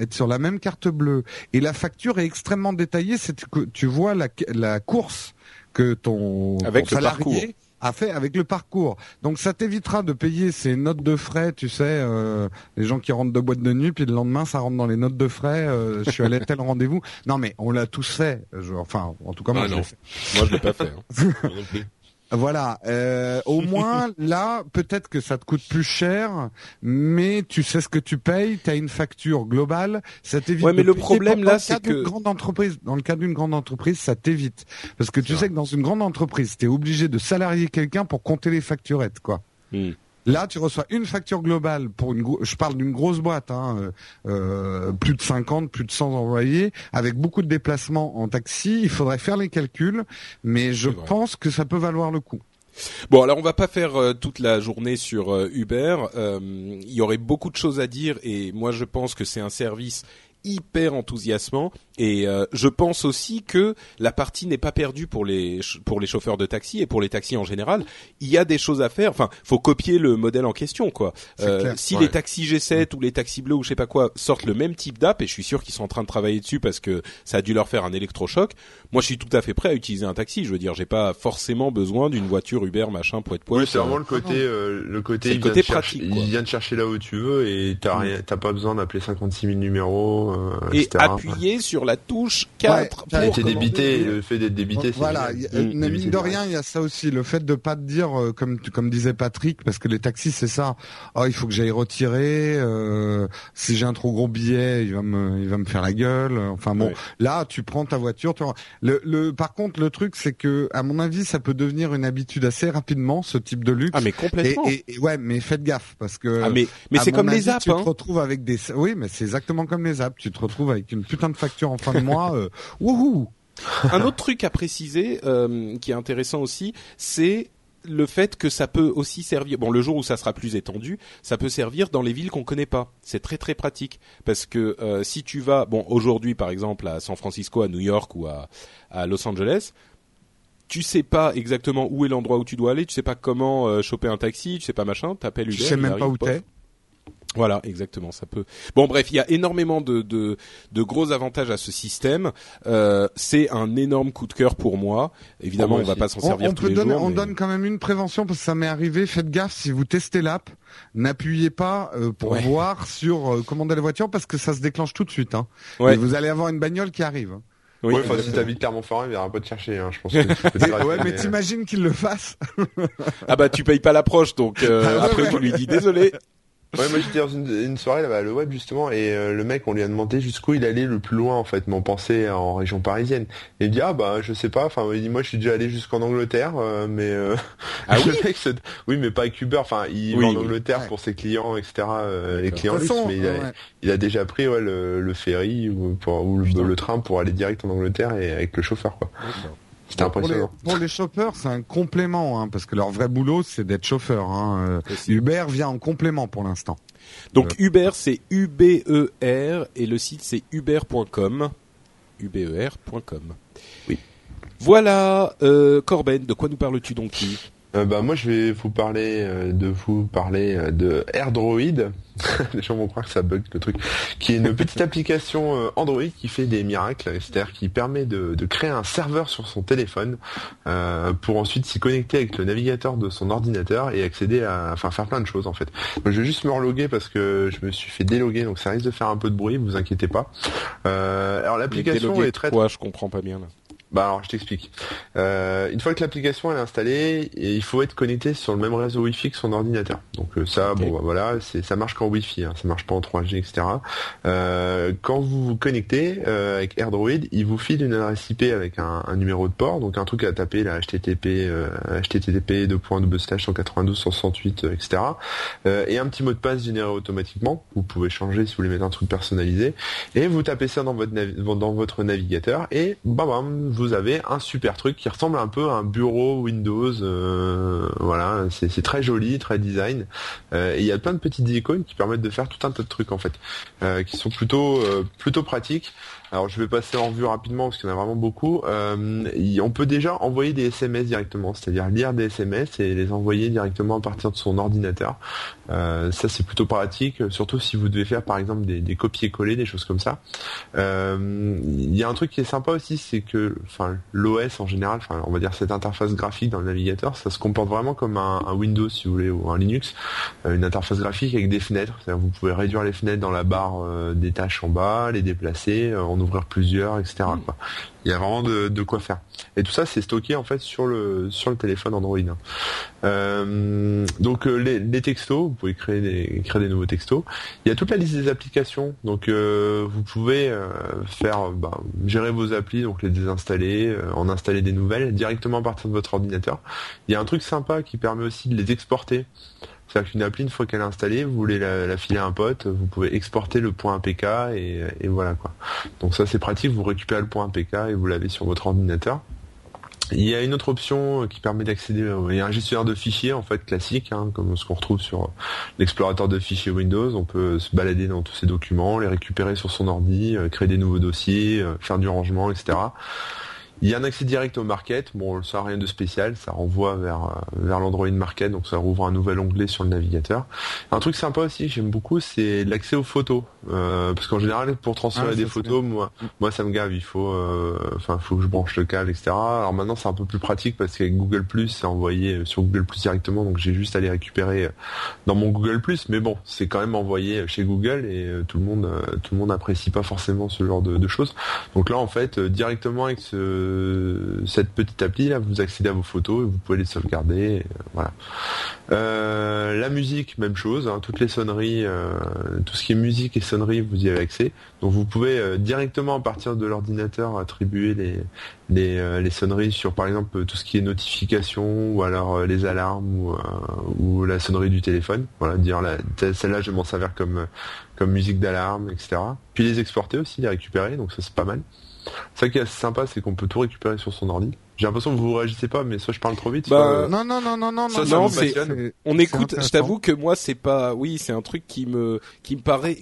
[SPEAKER 3] être sur la même carte bleue, et la facture est extrêmement détaillée, c'est que tu vois la, la course que ton,
[SPEAKER 1] Avec
[SPEAKER 3] salarié a fait avec le parcours. Donc ça t'évitera de payer ces notes de frais, tu sais, euh, les gens qui rentrent de boîte de nuit, puis le lendemain ça rentre dans les notes de frais, euh, je suis allé à tel rendez-vous. Non mais on l'a tous fait, je- enfin en tout cas moi
[SPEAKER 1] Ah
[SPEAKER 3] je l'ai fait.
[SPEAKER 1] Moi, je l'ai pas fait. hein.
[SPEAKER 3] Voilà. Euh, au moins là, peut-être que ça te coûte plus cher, mais tu sais ce que tu payes. Tu as une facture globale. Ça t'évite.
[SPEAKER 1] Ouais, mais le problème,
[SPEAKER 3] Dans
[SPEAKER 1] là,
[SPEAKER 3] le
[SPEAKER 1] c'est que-
[SPEAKER 3] grande entreprise, dans le cas d'une grande entreprise, ça t'évite parce que tu sais que dans une grande entreprise, tu es obligé de salarier quelqu'un pour compter les facturettes, quoi.
[SPEAKER 1] Hmm.
[SPEAKER 3] Là, tu reçois une facture globale pour une. Je parle d'une grosse boîte, hein, euh, euh, plus de 50, plus de 100 employés, avec beaucoup de déplacements en taxi. Il faudrait faire les calculs, mais je pense que ça peut valoir le coup.
[SPEAKER 1] Bon, alors on va pas faire euh, toute la journée sur euh, Uber. Euh, Il y aurait beaucoup de choses à dire et moi je pense que c'est un service hyper enthousiasmant et euh, je pense aussi que la partie n'est pas perdue pour les pour les chauffeurs de taxi et pour les taxis en général. Il y a des choses à faire. Enfin, faut copier le modèle en question quoi. Euh,
[SPEAKER 3] clair.
[SPEAKER 1] si
[SPEAKER 2] Ouais.
[SPEAKER 1] les taxis G7 ou les taxis bleus ou je sais pas quoi sortent le même type d'app et je suis sûr qu'ils sont en train de travailler dessus parce que ça a dû leur faire un électrochoc. Moi, je suis tout à fait prêt à utiliser un taxi. Je veux dire, j'ai pas forcément besoin d'une voiture Uber machin poète poète.
[SPEAKER 2] Oui, c'est vraiment le côté, euh, le côté, il
[SPEAKER 1] le côté
[SPEAKER 2] chercher-
[SPEAKER 1] pratique, quoi.
[SPEAKER 2] il vient de chercher là où tu veux et t'as
[SPEAKER 3] Mm.
[SPEAKER 2] rien, t'as pas besoin d'appeler 56 000 numéros, euh,
[SPEAKER 1] et
[SPEAKER 2] etc.
[SPEAKER 1] appuyer sur la touche 4
[SPEAKER 3] Ouais,
[SPEAKER 1] pour commander.
[SPEAKER 2] débité, le fait d'être débité, c'est
[SPEAKER 3] Voilà,
[SPEAKER 2] génial.
[SPEAKER 3] y- euh,
[SPEAKER 1] Mm,
[SPEAKER 3] mais mine de rien, il y a ça aussi, le fait de pas te dire, euh, comme tu- comme disait Patrick, parce que les taxis c'est ça. Oh, il faut que j'aille retirer. euh, si j'ai un trop gros billet, il va me, il va me faire la gueule. Enfin bon,
[SPEAKER 1] Ouais.
[SPEAKER 3] là tu prends ta voiture. Tu... Le, le, par contre, le truc c'est que, à mon avis, ça peut devenir une habitude assez rapidement, ce type de luxe.
[SPEAKER 1] Ah mais complètement.
[SPEAKER 3] et- et ouais, mais faites gaffe parce que.
[SPEAKER 1] ah mais mais c'est comme
[SPEAKER 3] avis,
[SPEAKER 1] les apps
[SPEAKER 3] Tu
[SPEAKER 1] hein.
[SPEAKER 3] te retrouves avec des. Oui, mais c'est exactement comme les apps. Tu te retrouves avec une putain de facture en fin de mois. Euh, wouhou
[SPEAKER 1] Un autre truc à préciser euh, qui est intéressant aussi, c'est le fait que ça peut aussi servir. Bon, le jour où ça sera plus étendu, ça peut servir dans les villes qu'on connaît pas. C'est très très pratique parce que euh, si tu vas, bon, aujourd'hui par exemple à San Francisco, à New York ou à, à Los Angeles, tu sais pas exactement où est l'endroit où tu dois aller, tu sais pas comment euh, choper un taxi, tu sais pas machin, t'appelles Uber.
[SPEAKER 3] Tu sais même pas où t'es.
[SPEAKER 1] Voilà, exactement, ça peut. Bon, bref, il y a énormément de, de, de gros avantages à ce système. Euh, c'est un énorme coup de cœur pour moi. Évidemment,
[SPEAKER 2] Pour
[SPEAKER 1] on va pas s'en
[SPEAKER 3] On,
[SPEAKER 1] servir
[SPEAKER 3] on
[SPEAKER 1] tous
[SPEAKER 3] peut
[SPEAKER 1] les
[SPEAKER 3] donner,
[SPEAKER 1] jours.
[SPEAKER 3] on
[SPEAKER 1] mais-
[SPEAKER 3] donne quand même une prévention parce que ça m'est arrivé. Faites gaffe si vous testez l'app, n'appuyez pas euh, pour
[SPEAKER 1] Ouais.
[SPEAKER 3] voir sur euh, commander la voiture parce que ça se déclenche tout de suite. Hein.
[SPEAKER 1] Ouais.
[SPEAKER 3] Et vous allez avoir une bagnole qui arrive. hein.
[SPEAKER 1] Oui,
[SPEAKER 2] ouais, enfin, si t'habites Clermont-Ferrand, il viendra pas te chercher, hein, je pense. Que tu
[SPEAKER 3] ouais, mais
[SPEAKER 2] mais,
[SPEAKER 3] t'imagines qu'il le fasse
[SPEAKER 1] Ah bah tu payes pas l'approche, donc euh,
[SPEAKER 3] Ah
[SPEAKER 1] après
[SPEAKER 3] ouais.
[SPEAKER 1] tu lui dis désolé.
[SPEAKER 2] Ouais, moi j'étais dans une, une soirée là-bas, à le web justement, et euh, le mec, on lui a demandé jusqu'où il allait le plus loin en fait, mais on pensait en région parisienne. Et il dit ah bah je sais pas, enfin il dit moi je suis déjà allé jusqu'en Angleterre, euh, mais euh,
[SPEAKER 1] Ah
[SPEAKER 2] le
[SPEAKER 1] oui
[SPEAKER 2] mec, c'est- oui mais pas avec Uber, enfin il
[SPEAKER 1] Oui,
[SPEAKER 2] va en. Angleterre
[SPEAKER 3] Ouais.
[SPEAKER 2] pour ses clients, etc. euh, les clients luxe, mais il a,
[SPEAKER 3] ouais.
[SPEAKER 2] il a déjà pris ouais, le, le ferry ou, pour- ou le, le train pour aller direct en Angleterre et avec le chauffeur quoi. C'était
[SPEAKER 3] pour, les, pour les chauffeurs, c'est un complément hein, parce que leur vrai boulot, c'est d'être chauffeur. Hein. Euh. Uber vient en complément pour l'instant.
[SPEAKER 1] Donc Uber c'est U-B-E-R et le site c'est uber.com. uber.com.
[SPEAKER 2] Oui.
[SPEAKER 1] Voilà, euh, Corben, de quoi nous parles-tu donc
[SPEAKER 2] euh, bah moi je vais vous parler euh, de vous parler euh, de AirDroid. Les gens vont croire que ça bug le truc. Qui est une petite application Android qui fait des miracles, c'est-à-dire qui permet de, créer un serveur sur son téléphone pour ensuite s'y connecter avec le navigateur de son ordinateur et accéder à, enfin faire plein de choses en fait. je vais juste me reloguer parce que je me suis fait déloguer, donc ça risque de faire un peu de bruit, vous inquiétez pas. alors l'application est très.
[SPEAKER 1] Quoi, je comprends pas bien là.
[SPEAKER 2] Bah alors je t'explique. Euh, une fois que l'application est installée, il faut être connecté sur le même réseau Wi-Fi que son ordinateur. Donc euh, ça, bon bah, voilà, c'est ça marche qu'en Wi-Fi, hein, ça marche pas en 3G, etc. Euh, quand vous vous connectez euh, avec AirDroid, il vous file une adresse IP avec un, un, numéro de port, donc un truc à taper là, HTTP, HTTP 192 168, etc. et un petit mot de passe généré automatiquement. Vous pouvez changer si vous voulez mettre un truc personnalisé. Et vous tapez ça dans votre dans votre navigateur et bam, bam vous avez un super truc qui ressemble un peu à un bureau Windows. Euh, voilà, c'est très joli, très design. Euh, et il y a plein de petites icônes qui permettent de faire tout un tas de trucs en fait, euh, qui sont plutôt plutôt pratiques. Alors je vais passer en vue rapidement parce qu'il y en a vraiment beaucoup. Euh, on peut déjà envoyer des SMS directement, c'est-à-dire lire des SMS et les envoyer directement à partir de son ordinateur. Euh, ça c'est plutôt pratique, surtout si vous devez faire par exemple des, copier-coller, des choses comme ça. Euh, il y a un truc qui est sympa aussi, c'est que enfin l'OS en général, enfin on va dire cette interface graphique dans le navigateur, ça se comporte vraiment comme un, Windows si vous voulez ou un Linux, euh, une interface graphique avec des fenêtres. Vous pouvez réduire les fenêtres dans la barre euh, des tâches en bas, les déplacer ouvrir plusieurs, etc. Mm. Il y a vraiment de, quoi faire. Et tout ça, c'est stocké en fait sur le sur le téléphone Android. Euh, donc euh, les, textos, vous pouvez créer des créer des nouveaux textos. Il y a toute la liste des applications. Donc euh, vous pouvez faire bah, gérer vos applis, donc les désinstaller, en installer des nouvelles directement à partir de votre ordinateur. Il y a un truc sympa qui permet aussi de les exporter. C'est-à-dire qu'une appli, une fois qu'elle est installée, vous voulez la, filer à un pote, vous pouvez exporter le point APK et, et voilà quoi. Donc ça c'est pratique, vous récupérez le point APK et vous l'avez sur votre ordinateur. Il y a une autre option qui permet d'accéder, il y a un gestionnaire de fichiers en fait classique, hein, comme ce qu'on retrouve sur l'explorateur de fichiers Windows. On peut se balader dans tous ces documents, les récupérer sur son ordi, euh, créer des nouveaux dossiers, euh, faire du rangement, etc. Il y a un accès direct au market, bon ça n'a rien de spécial, ça renvoie vers euh, vers l'Android Market, donc ça rouvre un nouvel onglet sur le navigateur. Un truc sympa aussi, j'aime beaucoup, c'est l'accès aux photos, euh, parce qu'en général pour transférer ah, des photos, moi moi ça me gave, il faut euh, enfin faut que je branche le câble, etc. Alors maintenant c'est un peu plus pratique parce qu'avec Google Plus c'est envoyé sur Google Plus directement, donc j'ai juste à les récupérer dans mon Google Plus, mais bon c'est quand même envoyé chez Google et tout le monde tout le monde apprécie pas forcément ce genre de, de choses. Donc là en fait directement avec ce cette petite appli là, vous accédez à vos photos et vous pouvez les sauvegarder. Euh, voilà. Euh, la musique, même chose. Hein, toutes les sonneries, euh, tout ce qui est musique et sonneries, vous y avez accès. Donc vous pouvez directement à partir de l'ordinateur attribuer les les, sonneries sur par exemple tout ce qui est notification ou alors les alarmes ou, la sonnerie du téléphone. Voilà, dire celle-là je m'en servir comme comme musique d'alarme, etc. Puis les exporter aussi, les récupérer. Donc ça c'est pas mal. Ça qui est assez sympa, c'est qu'on peut tout récupérer sur son ordi. J'ai l'impression que vous réagissez pas, mais soit je parle trop vite.
[SPEAKER 3] Bah, non, non, non, non, non, non,
[SPEAKER 1] on écoute. Je t'avoue que moi, c'est pas. Oui, c'est un truc qui me, qui me paraît.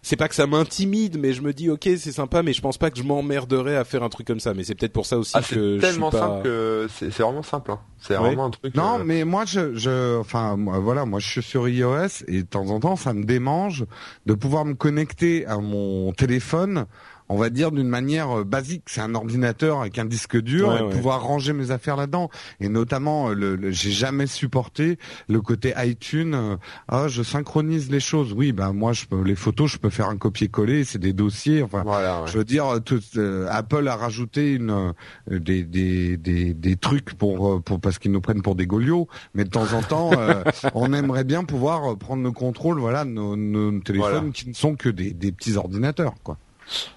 [SPEAKER 1] C'est pas que ça m'intimide, mais je me dis ok, c'est sympa, mais je pense pas que je m'emmerderais à faire un truc comme ça. Mais c'est peut-être pour ça aussi ah, que
[SPEAKER 2] c'est tellement simple que c'est vraiment simple. Hein. C'est vraiment un truc.
[SPEAKER 3] Non, euh, mais moi, je, je, enfin, moi, voilà, moi, je suis sur iOS et de temps en temps, ça me démange de pouvoir me connecter à mon téléphone on va dire d'une manière euh, basique. C'est un ordinateur avec un disque dur et pouvoir ranger mes affaires là-dedans. Et notamment, euh, le, j'ai jamais supporté le côté iTunes. Euh, ah, je synchronise les choses. Oui, ben moi, je peux les photos, je peux faire un copier-coller. C'est des dossiers. Enfin, je veux dire, Apple a rajouté une des, des, des, des trucs pour pour parce qu'ils nous prennent pour des goliots. Mais de temps en temps, on aimerait bien pouvoir prendre le contrôle, voilà, nos, nos téléphones qui ne sont que des, des petits ordinateurs, quoi.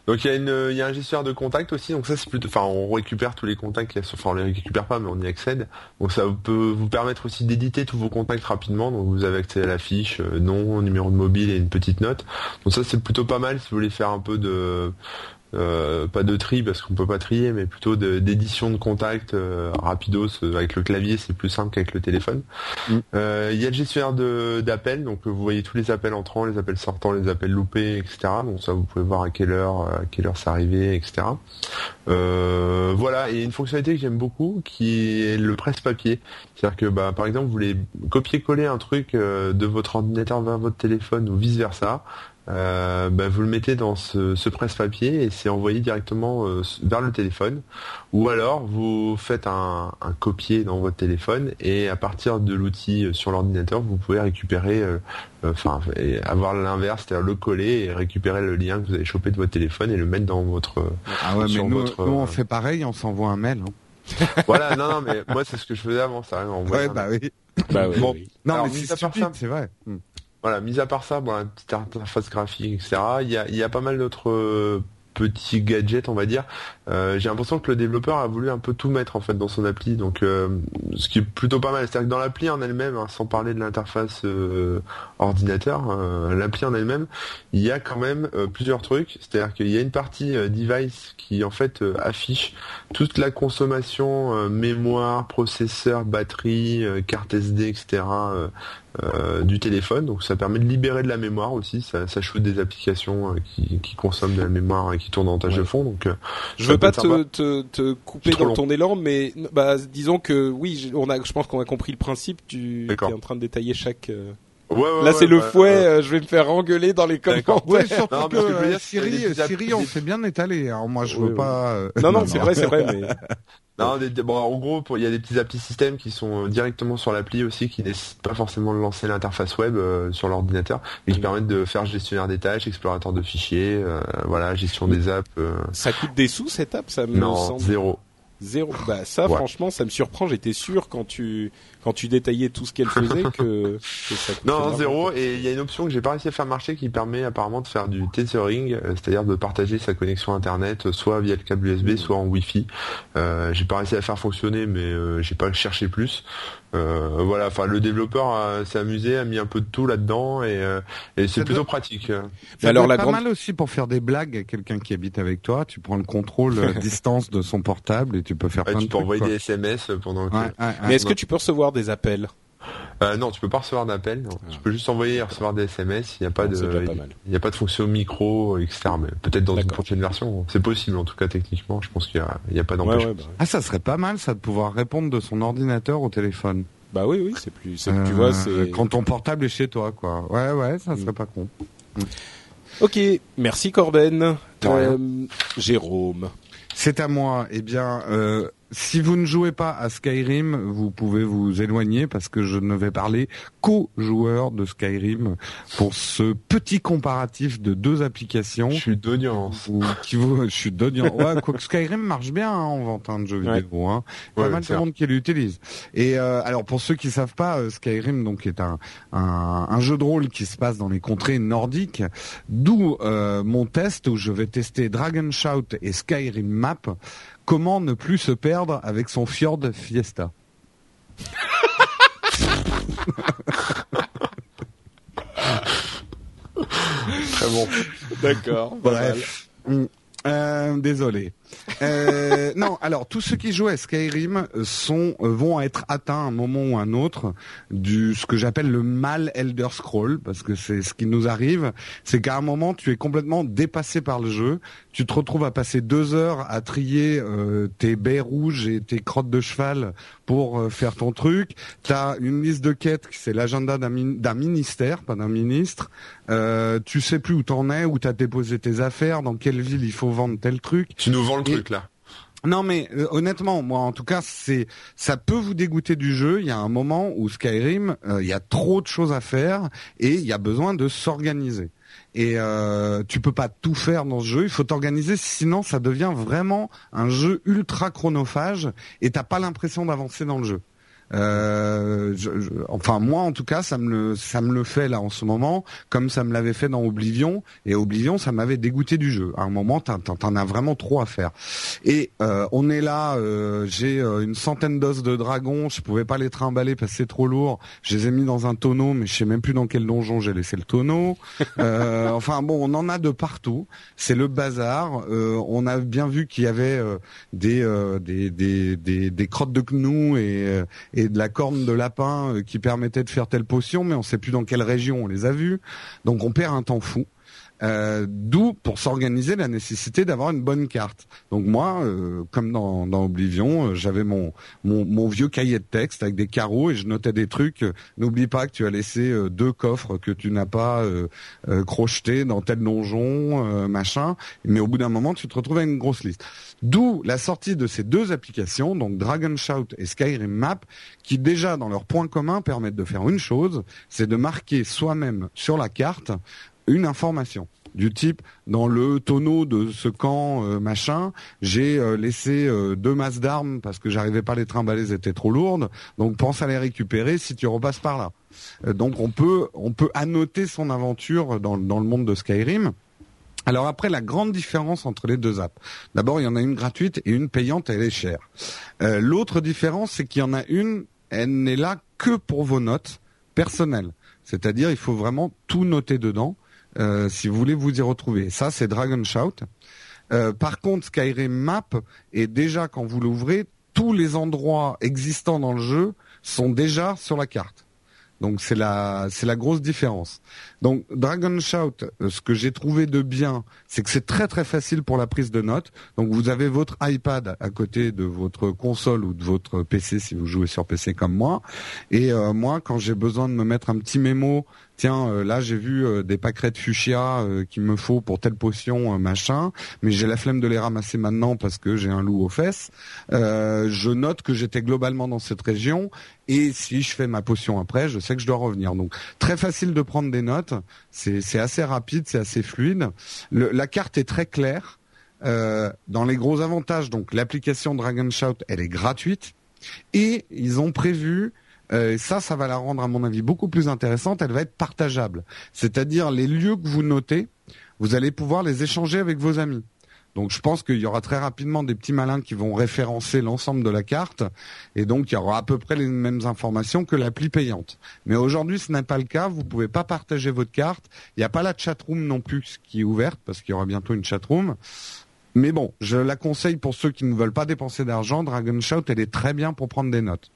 [SPEAKER 2] Donc il y a une, il y a un gestionnaire de contacts aussi. Donc ça c'est plutôt, enfin on récupère tous les contacts. Enfin on les récupère pas, mais on y accède. Donc ça peut vous permettre aussi d'éditer tous vos contacts rapidement. Donc vous avez accès à la fiche, euh, nom, numéro de mobile et une petite note. Donc ça c'est plutôt pas mal si vous voulez faire un peu de euh, pas de tri parce qu'on peut pas trier, mais plutôt d'édition de, contact euh, rapidos avec le clavier, c'est plus simple qu'avec le téléphone. Mm. Il y a le gestionnaire d'appels, donc vous voyez tous les appels entrants, les appels sortants, les appels loupés, etc. Donc ça, vous pouvez voir à quelle heure, à quelle heure c'est arrivé, etc. voilà, et une fonctionnalité que j'aime beaucoup, qui est le presse-papier. C'est-à-dire que, bah, par exemple, vous voulez copier-coller un truc de votre ordinateur vers votre téléphone ou vice versa. Euh, bah, vous le mettez dans ce, presse-papier et c'est envoyé directement euh, vers le téléphone. Ou alors vous faites un, copier dans votre téléphone et à partir de l'outil euh, sur l'ordinateur, vous pouvez récupérer, enfin avoir l'inverse, c'est-à-dire le coller et récupérer le lien que vous avez chopé de votre téléphone et le mettre dans votre.
[SPEAKER 3] Ah ouais, mais nous, on fait pareil, on s'envoie un mail. Hein.
[SPEAKER 2] voilà, non, non, mais moi c'est ce que je faisais avant, ça.
[SPEAKER 3] ouais, bah oui. Bah oui. Non, mais c'est stupide, c'est vrai. Hmm.
[SPEAKER 2] Voilà, mis à part ça, bon, la petite interface graphique, etc. Il y a, pas mal d'autres euh, petits gadgets, on va dire. Euh, j'ai l'impression que le développeur a voulu un peu tout mettre en fait dans son appli, donc euh, ce qui est plutôt pas mal. C'est-à-dire que dans l'appli en elle-même, hein, sans parler de l'interface ordinateur, l'appli en elle-même, il y a quand même plusieurs trucs. C'est-à-dire qu'il y a une partie device qui en fait affiche toute la consommation mémoire, processeur, batterie, carte SD, etc. Euh, du téléphone, donc ça permet de libérer de la mémoire aussi, ça, ça shoot des applications euh, qui, qui, consomment de la mémoire et qui tournent en tâche de fond. Donc, euh,
[SPEAKER 1] je veux pas te, te, te, couper dans ton élan, mais bah, disons que oui, on a, je pense qu'on a compris le principe. Tu es en train de détailler chaque.
[SPEAKER 2] Ouais, ouais,
[SPEAKER 1] Là, c'est le
[SPEAKER 2] bah,
[SPEAKER 1] fouet. je vais me faire engueuler dans les commentaires.
[SPEAKER 3] Ouais, surtout que, Siri, Siri, on s'est bien étalé. Alors moi, je veux pas.
[SPEAKER 1] Non, non, c'est vrai, c'est vrai, mais.
[SPEAKER 2] Non, bon, en gros, il y a des petits applis systèmes qui sont euh, directement sur l'appli aussi, qui nécessitent pas forcément de lancer l'interface web euh, sur l'ordinateur, mais qui mm. permettent de faire gestionnaire des tâches, explorateur de fichiers, euh, voilà, gestion des apps.
[SPEAKER 1] Ça coûte des sous cette app, ça me
[SPEAKER 2] non,
[SPEAKER 1] semble.
[SPEAKER 2] zéro.
[SPEAKER 1] Zéro. Bah ça, franchement, ça me surprend. J'étais sûr quand tu quand tu détaillais tout ce qu'elle faisait que,
[SPEAKER 2] ça Non, zéro. Et il y a une option que j'ai pas réussi à faire marcher qui permet apparemment de faire du tethering, euh, c'est-à-dire de partager sa connexion internet, euh, soit via le câble USB, soit en Wi-Fi. Euh, j'ai pas réussi à faire fonctionner, mais euh, j'ai pas cherché plus. Euh, voilà, enfin le développeur s'est amusé, a mis un peu de tout là-dedans et, euh, et c'est plutôt pratique.
[SPEAKER 3] Mais alors la pas mal aussi pour faire des blagues à quelqu'un qui habite avec toi. Tu prends le contrôle à distance de son portable et tu peux faire plein
[SPEAKER 2] tu
[SPEAKER 3] peux
[SPEAKER 2] envoyer des SMS pendant. Que...
[SPEAKER 1] Mais est-ce que tu peux recevoir des appels?
[SPEAKER 2] Euh, non, tu peux pas recevoir d'appels. Tu peux juste envoyer et recevoir des SMS. Il n'y a pas de, il y a pas de fonction micro, etc. Mais peut-être dans une prochaine version. C'est possible, en tout cas techniquement. Je pense qu'il y a, pas d'empêchement.
[SPEAKER 3] Bah ah, ça serait pas mal, ça, de pouvoir répondre de son ordinateur au téléphone.
[SPEAKER 1] Bah oui, oui, c'est plus, tu vois,
[SPEAKER 3] c'est quand ton portable est chez toi, quoi. Ouais, ouais, ça serait mm. pas con.
[SPEAKER 1] Ok, merci Corben. Euh, Jérôme.
[SPEAKER 3] C'est à moi. Eh bien, euh, si vous ne jouez pas à Skyrim, vous pouvez vous éloigner parce que je ne vais parler qu'aux joueurs de Skyrim pour ce petit comparatif de deux applications.
[SPEAKER 2] Je suis d'audience.
[SPEAKER 3] Qui vous, je suis d'audience. Ouais, quoi que Skyrim marche bien hein, en vente de jeux vidéo. Hein. Il y a pas mal de monde qui l'utilise. Et euh, alors pour ceux qui savent pas, euh, Skyrim donc est un, un, un, jeu de rôle qui se passe dans les contrées nordiques, d'où euh, mon test où je vais tester Dragon Shout et Skyrim Map Comment ne plus se perdre avec son Fjord Fiesta
[SPEAKER 1] Très bon. D'accord.
[SPEAKER 3] Bref. Euh, désolé. Euh, non, alors tous ceux qui jouent à Skyrim sont vont être atteints à un moment ou un autre du ce que j'appelle le mal Elder Scroll parce que c'est ce qui nous arrive, c'est qu'à un moment tu es complètement dépassé par le jeu, tu te retrouves à passer deux heures à trier euh, tes baies rouges et tes crottes de cheval pour euh, faire ton truc, t'as une liste de quêtes, c'est l'agenda d'un ministère, pas d'un ministre, euh, tu sais plus où t'en es, où t'as déposé tes affaires, dans quelle ville il faut vendre tel truc.
[SPEAKER 2] Le truc là.
[SPEAKER 3] Non mais euh, honnêtement, moi en tout cas, c'est ça peut vous dégoûter du jeu. Il y a un moment où Skyrim, euh, il y a trop de choses à faire et il y a besoin de s'organiser. Et euh, tu peux pas tout faire dans ce jeu. Il faut t'organiser, sinon ça devient vraiment un jeu ultra chronophage et t'as pas l'impression d'avancer dans le jeu. Euh, je, enfin moi en tout cas ça me le ça me le fait là en ce moment comme ça me l'avait fait dans Oblivion et Oblivion ça m'avait dégoûté du jeu. À un moment t'en as vraiment trop à faire. Et euh, on est là, euh, j'ai euh, une centaine d'os de dragons, je pouvais pas les trimballer parce que c'est trop lourd. Je les ai mis dans un tonneau mais je sais même plus dans quel donjon j'ai laissé le tonneau. enfin bon on en a de partout. C'est le bazar. on a bien vu qu'il y avait des, des, des, des, des crottes de gnou et, et de la corne de lapin qui permettait de faire telle potion, mais on sait plus dans quelle région on les a vus. Donc on perd un temps fou. Euh, D'où, pour s'organiser, la nécessité d'avoir une bonne carte. Donc moi, euh, comme dans, dans Oblivion, euh, j'avais mon, vieux cahier de texte avec des carreaux et je notais des trucs. N'oublie pas que tu as laissé euh, deux coffres que tu n'as pas crochetés dans tel donjon, machin. Mais au bout d'un moment, tu te retrouves avec une grosse liste. D'où la sortie de ces deux applications, donc Dragon Shout et Skyrim Map, qui déjà dans leurs points communs permettent de faire une chose, c'est de marquer soi-même sur la carte une information du type dans le tonneau de ce camp euh, machin, j'ai euh, laissé euh, deux masses d'armes parce que j'arrivais pas les trimballer, elles étaient trop lourdes. Donc pense à les récupérer si tu repasses par là. donc on peut on peut annoter son aventure dans, dans le monde de Skyrim. Alors après, la grande différence entre les deux apps. D'abord, il y en a une gratuite et une payante, elle est chère. L'autre différence, c'est qu'il y en a une, elle n'est là que pour vos notes personnelles. C'est-à-dire, il faut vraiment tout noter dedans. Euh, si vous voulez vous y retrouver. Ça, c'est Dragon Shout. Euh, par contre, Skyrim Map est déjà, quand vous l'ouvrez, tous les endroits existants dans le jeu sont déjà sur la carte. Donc c'est la c'est la grosse différence. Donc Dragon Shout, euh, ce que j'ai trouvé de bien, c'est que c'est très très facile pour la prise de notes. Donc vous avez votre iPad à côté de votre console ou de votre PC si vous jouez sur PC comme moi. Et moi, quand j'ai besoin de me mettre un petit mémo tiens, euh, là j'ai vu euh, des pâquerettes de fuchsia euh, qu'il me faut pour telle potion, machin, mais j'ai la flemme de les ramasser maintenant parce que j'ai un loup aux fesses. je note que j'étais globalement dans cette région et si je fais ma potion après, je sais que je dois revenir. Donc très facile de prendre des notes, c'est assez rapide, c'est assez fluide. la carte est très claire. dans les gros avantages, donc l'application Dragon Shout, elle est gratuite et ils ont prévu euh, ça, ça va la rendre, à mon avis, beaucoup plus intéressante. Elle va être partageable. C'est-à-dire les lieux que vous notez, vous allez pouvoir les échanger avec vos amis. Donc je pense qu'il y aura très rapidement des petits malins qui vont référencer l'ensemble de la carte et donc il y aura à peu près les mêmes informations que l'appli payante. Mais aujourd'hui ce n'est pas le cas, vous pouvez pas partager votre carte, il n'y a pas la chatroom non plus qui est ouverte parce qu'il y aura bientôt une chatroom. Mais bon, je la conseille pour ceux qui ne veulent pas dépenser d'argent, Dragon Shout elle est très bien pour prendre des notes.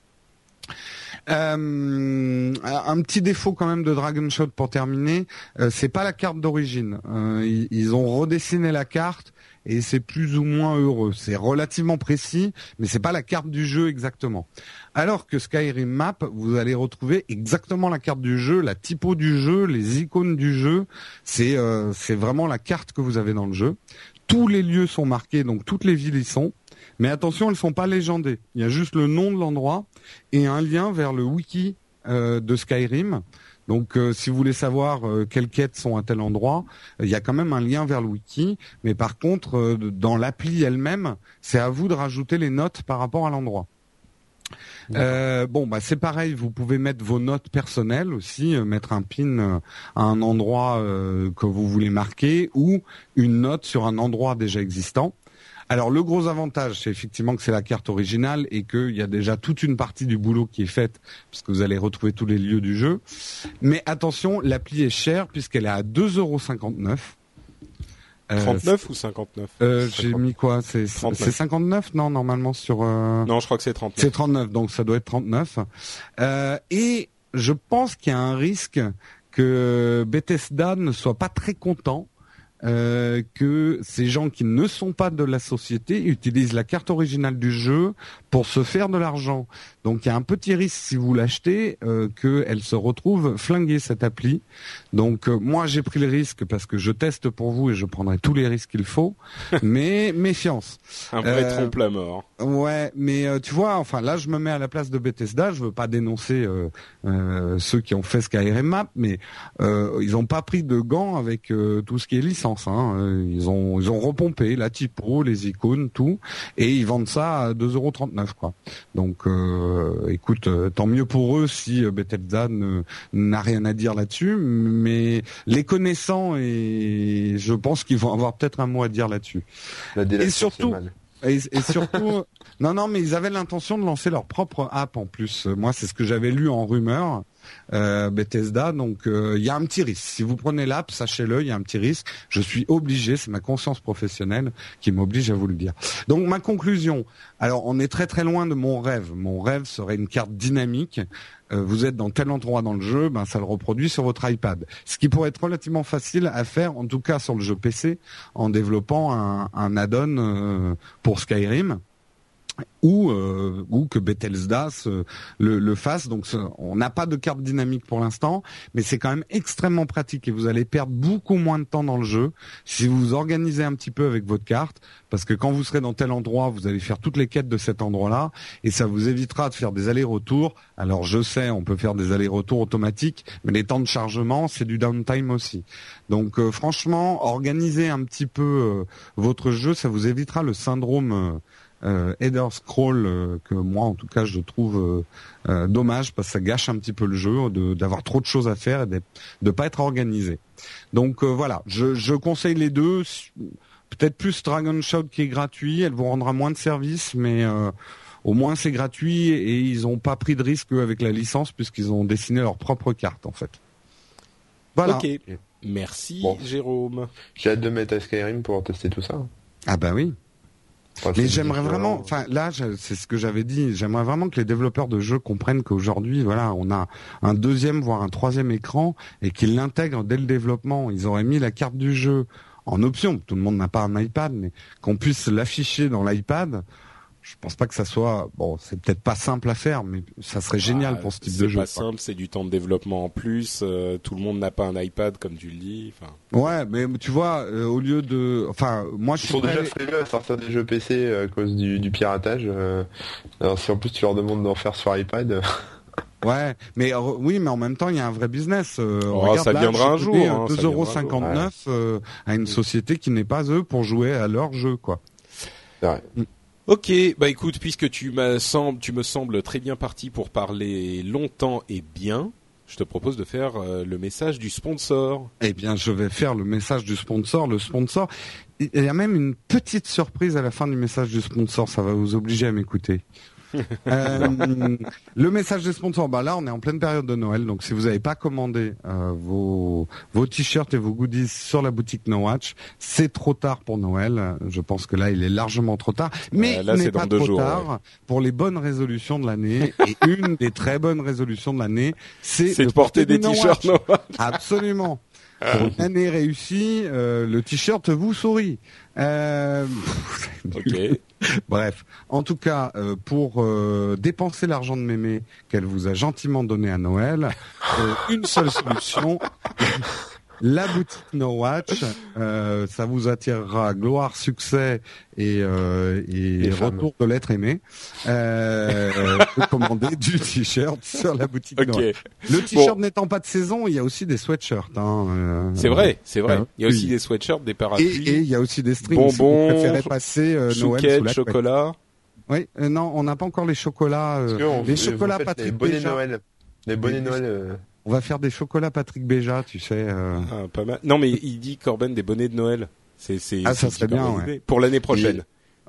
[SPEAKER 3] Euh, un petit défaut quand même de Dragon Shot pour terminer, euh, c'est pas la carte d'origine. Euh, ils, ont redessiné la carte et c'est plus ou moins heureux. C'est relativement précis, mais c'est pas la carte du jeu exactement. Alors que Skyrim Map, vous allez retrouver exactement la carte du jeu, la typo du jeu, les icônes du jeu. C'est c'est vraiment la carte que vous avez dans le jeu. Tous les lieux sont marqués, donc toutes les villes y sont. Mais attention, elles ne sont pas légendées. Il y a juste le nom de l'endroit et un lien vers le wiki euh, de Skyrim. Donc, euh, si vous voulez savoir euh, quelles quêtes sont à tel endroit, il y a quand même un lien vers le wiki. Mais par contre, dans l'appli elle-même, c'est à vous de rajouter les notes par rapport à l'endroit. bon, bah c'est pareil. Vous pouvez mettre vos notes personnelles aussi, mettre un pin à un endroit que vous voulez marquer ou une note sur un endroit déjà existant. Alors le gros avantage, c'est effectivement que c'est la carte originale et qu'il y a déjà toute une partie du boulot qui est faite, puisque vous allez retrouver tous les lieux du jeu. Mais attention, l'appli est chère puisqu'elle est à 2,59€.
[SPEAKER 1] Euh, 39 ou 59
[SPEAKER 3] euh, J'ai mis quoi? C'est 59 Non, normalement sur... Euh...
[SPEAKER 1] Non, je crois que c'est 39.
[SPEAKER 3] C'est 39, donc ça doit être 39. Euh, et je pense qu'il y a un risque que Bethesda ne soit pas très content euh, que ces gens qui ne sont pas de la société utilisent la carte originale du jeu pour se faire de l'argent. Donc il y a un petit risque si vous l'achetez euh, qu'elle se retrouve flinguée cette appli. Donc euh, moi j'ai pris le risque parce que je teste pour vous et je prendrai tous les risques qu'il faut, mais méfiance.
[SPEAKER 1] Un vrai euh, trompe la mort.
[SPEAKER 3] Ouais, mais euh, tu vois, enfin là je me mets à la place de Bethesda, je veux pas dénoncer ceux qui ont fait Skyrim Map, mais ils ont pas pris de gants avec tout ce qui est licence Hein. Ils ont ils ont repompé la typo, les icônes, tout, et ils vendent ça à 2,39€ quoi. Donc euh, écoute, euh, tant mieux pour eux si Bethesda n'a rien à dire là-dessus, mais les connaissants et je pense qu'ils vont avoir peut-être un mot à dire là-dessus.
[SPEAKER 2] Et surtout.
[SPEAKER 3] Et, et surtout, non, non, mais ils avaient l'intention de lancer leur propre app en plus. Moi, c'est ce que j'avais lu en rumeur. Euh, Bethesda. Donc euh, il y a un petit risque. Si vous prenez l'app, sachez-le, il y a un petit risque. Je suis obligé, c'est ma conscience professionnelle qui m'oblige à vous le dire. Donc ma conclusion. Alors on est très très loin de mon rêve. Mon rêve serait une carte dynamique. Euh, vous êtes dans tel endroit dans le jeu, ben ça le reproduit sur votre iPad. Ce qui pourrait être relativement facile à faire, en tout cas sur le jeu PC, en développant un, un add-on pour Skyrim ou euh, ou que Bethesda le, le, fasse. Donc on n'a pas de carte dynamique pour l'instant, mais c'est quand même extrêmement pratique et vous allez perdre beaucoup moins de temps dans le jeu si vous vous organisez un petit peu avec votre carte, parce que quand vous serez dans tel endroit, vous allez faire toutes les quêtes de cet endroit-là et ça vous évitera de faire des allers-retours. Alors je sais, on peut faire des allers-retours automatiques, mais les temps de chargement, c'est du downtime aussi. Donc euh, franchement, organisez un petit peu euh, votre jeu, ça vous évitera le syndrome euh, header scroll euh, que moi en tout cas je trouve euh, dommage parce que ça gâche un petit peu le jeu d'avoir trop de choses à faire et de ne pas être organisé. Donc voilà, je, je conseille les deux. Peut-être plus Dragon Shot qui est gratuit, elle vous rendra moins de services, mais au moins c'est gratuit et ils n'ont pas pris de risque avec la licence puisqu'ils ont dessiné leur propre carte en fait.
[SPEAKER 1] Voilà. Ok. Merci Jérôme.
[SPEAKER 2] J'ai hâte de mettre à Skyrim pour tester tout ça.
[SPEAKER 3] Ah bah oui mais j'aimerais vraiment, enfin là, c'est ce que j'avais dit. J'aimerais vraiment que les développeurs de jeux comprennent qu'aujourd'hui, voilà, on a un deuxième voire un troisième écran et qu'ils l'intègrent dès le développement. Ils auraient mis la carte du jeu en option. Tout le monde n'a pas un iPad, mais qu'on puisse l'afficher dans l'iPad je pense pas que ça soit bon c'est peut-être pas simple à faire mais ça serait génial bah, pour ce type de jeu
[SPEAKER 1] c'est pas simple c'est du temps de développement en plus euh, tout le monde n'a pas un iPad comme tu le dis enfin
[SPEAKER 3] ouais mais tu vois euh, au lieu de enfin moi je
[SPEAKER 2] ils sont déjà frileux à sortir des jeux PC euh, à cause du, du piratage alors si en plus tu leur demandes d'en faire sur iPad
[SPEAKER 3] Ouais, mais oui, mais en même temps, il y a un vrai business.
[SPEAKER 1] oh, ça viendra un jour. Hein,
[SPEAKER 3] 2,59€ à une société qui n'est pas eux pour jouer à leur jeu, quoi.
[SPEAKER 2] C'est vrai. Mm.
[SPEAKER 1] Ok, bah écoute, puisque tu, semble, tu me sembles très bien parti pour parler longtemps et bien, je te propose de faire euh, le message du sponsor.
[SPEAKER 3] Eh bien, je vais faire le message du sponsor. Le sponsor, il y a même une petite surprise à la fin du message du sponsor. Ça va vous obliger à m'écouter. Euh, le message des sponsors, bah là on est en pleine période de Noël, donc si vous n'avez pas commandé euh, vos vos t-shirts et vos goodies sur la boutique No Watch, c'est trop tard pour Noël. Je pense que là il est largement trop tard, mais il n'est pas trop tard pour les bonnes résolutions de l'année. et une des très bonnes résolutions de l'année, c'est
[SPEAKER 1] de, porter, des t-shirts No Watch.
[SPEAKER 3] Absolument. Pour une année réussie, euh, le t-shirt vous sourit. Euh...
[SPEAKER 1] ok.
[SPEAKER 3] Bref, en tout cas, euh, pour euh, dépenser l'argent de mémé qu'elle vous a gentiment donné à Noël, euh, une seule solution. La boutique No Watch, euh, ça vous attirera gloire, succès et, euh, et retour de l'être aimé. Euh, commander du t-shirt sur la boutique No Watch. Le t-shirt n'étant pas de saison, il y a aussi des sweatshirts. Hein,
[SPEAKER 1] euh, c'est vrai, c'est vrai. Hein, il y a aussi des sweatshirts, des parapluies.
[SPEAKER 3] Et, il y a aussi des strings.
[SPEAKER 1] Bonbons,
[SPEAKER 3] si vous passer euh, Noël sous la
[SPEAKER 1] chocolat.
[SPEAKER 3] Oui, euh, non, on n'a pas encore les chocolats. les chocolats Patrick
[SPEAKER 2] Les bonnets Noël. Les bonnets Noël.
[SPEAKER 3] On va faire des chocolats Patrick Béja, tu sais. Euh...
[SPEAKER 1] Ah, pas mal. Non, mais il dit Corben des bonnets de Noël. C'est c'est
[SPEAKER 3] ah, ça serait bien ouais.
[SPEAKER 1] pour l'année prochaine.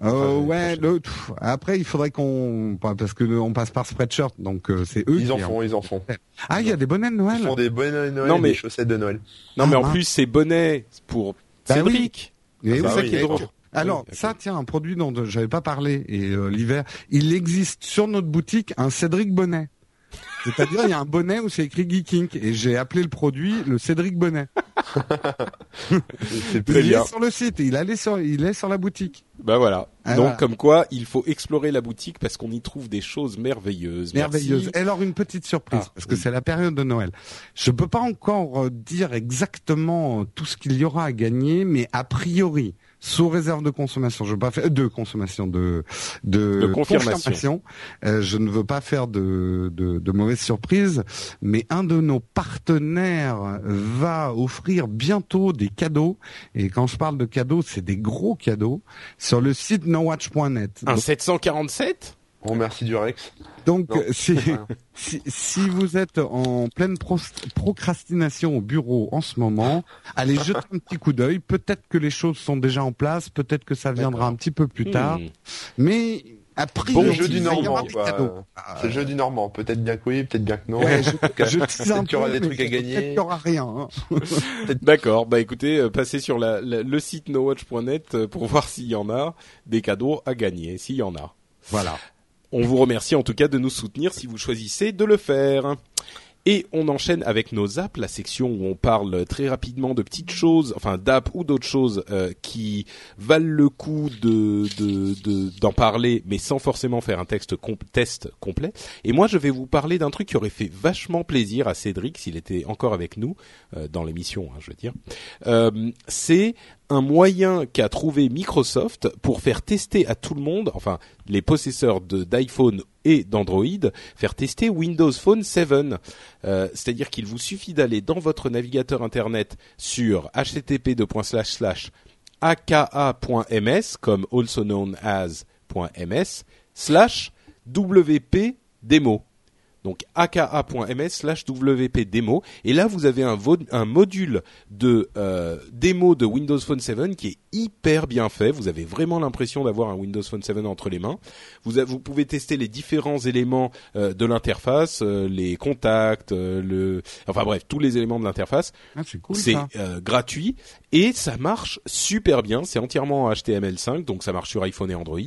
[SPEAKER 3] Oh ouais, le, après il faudrait qu'on parce que on passe par Spreadshirt donc euh, c'est eux
[SPEAKER 2] ils en font, ils en font.
[SPEAKER 3] Ah, il y a des bonnets de Noël.
[SPEAKER 2] Ils font des bonnets de Noël non, mais... des chaussettes de Noël.
[SPEAKER 1] Non mais en ah, plus c'est bonnets pour bah Cédric.
[SPEAKER 3] Oui. c'est ça qui est drôle. Alors ça tiens un produit dont j'avais pas parlé et euh, l'hiver, il existe sur notre boutique un Cédric Bonnet. C'est-à-dire, il y a un bonnet où c'est écrit Geeking et j'ai appelé le produit le Cédric Bonnet.
[SPEAKER 1] c'est il
[SPEAKER 3] est sur le site, il est sur, il est sur la boutique.
[SPEAKER 1] Bah voilà. Ah, Donc comme quoi, il faut explorer la boutique parce qu'on y trouve des choses merveilleuses.
[SPEAKER 3] Merveilleuses. Et alors une petite surprise ah, parce que c'est la période de Noël. Je peux pas encore euh, dire exactement tout ce qu'il y aura à gagner, mais a priori, sous réserve de consommation. Je veux pas faire de consommation de de,
[SPEAKER 1] confirmation.
[SPEAKER 3] Euh, je ne veux pas faire de, de de mauvaises surprises, mais un de nos partenaires va offrir bientôt des cadeaux. Et quand je parle de cadeaux, c'est des gros cadeaux sur le site nowatch.net.
[SPEAKER 1] Un 747
[SPEAKER 2] Bon, merci Durex.
[SPEAKER 3] Donc, si, si, si, vous êtes en pleine procrastination au bureau en ce moment, allez jeter un petit coup d'œil. Peut-être que les choses sont déjà en place, peut-être que ça viendra un petit peu plus tard. Hmm. Mais après,
[SPEAKER 2] bon, le jeu du Normand, C'est le jeu du Normand. Peut-être bien que oui, peut-être bien que non.
[SPEAKER 3] Ouais, je, je qu'il
[SPEAKER 2] y aura des trucs à gagner.
[SPEAKER 3] Peut-être qu'il y aura rien. Hein.
[SPEAKER 1] D'accord. Bah écoutez, euh, passez sur la, le site nowatch.net euh, pour voir s'il y en a des cadeaux à gagner, s'il y en a.
[SPEAKER 3] Voilà.
[SPEAKER 1] On vous remercie en tout cas de nous soutenir si vous choisissez de le faire. Et on enchaîne avec nos apps, la section où on parle très rapidement de petites choses, enfin d'apps ou d'autres choses euh, qui valent le coup de d'en parler, mais sans forcément faire un texte test complet. Et moi, je vais vous parler d'un truc qui aurait fait vachement plaisir à Cédric s'il était encore avec nous euh, dans l'émission, hein, je veux dire. Euh, c'est un moyen qu'a trouvé Microsoft pour faire tester à tout le monde, enfin les possesseurs d'iPhone et d'Android, faire tester Windows Phone 7. Euh, C'est-à-dire qu'il vous suffit d'aller dans votre navigateur internet sur http://aka.ms comme also known as.ms slash wp demo donc aka.ms slash wp-demo. Et là, vous avez un, un module de euh, démo de Windows Phone 7 qui est hyper bien fait. Vous avez vraiment l'impression d'avoir un Windows Phone 7 entre les mains. Vous, vous pouvez tester les différents éléments euh, de l'interface, euh, les contacts, le, enfin bref, tous les éléments de l'interface.
[SPEAKER 3] Ah,
[SPEAKER 1] c'est gratuit et ça marche super bien. C'est entièrement HTML5, donc ça marche sur iPhone et Android.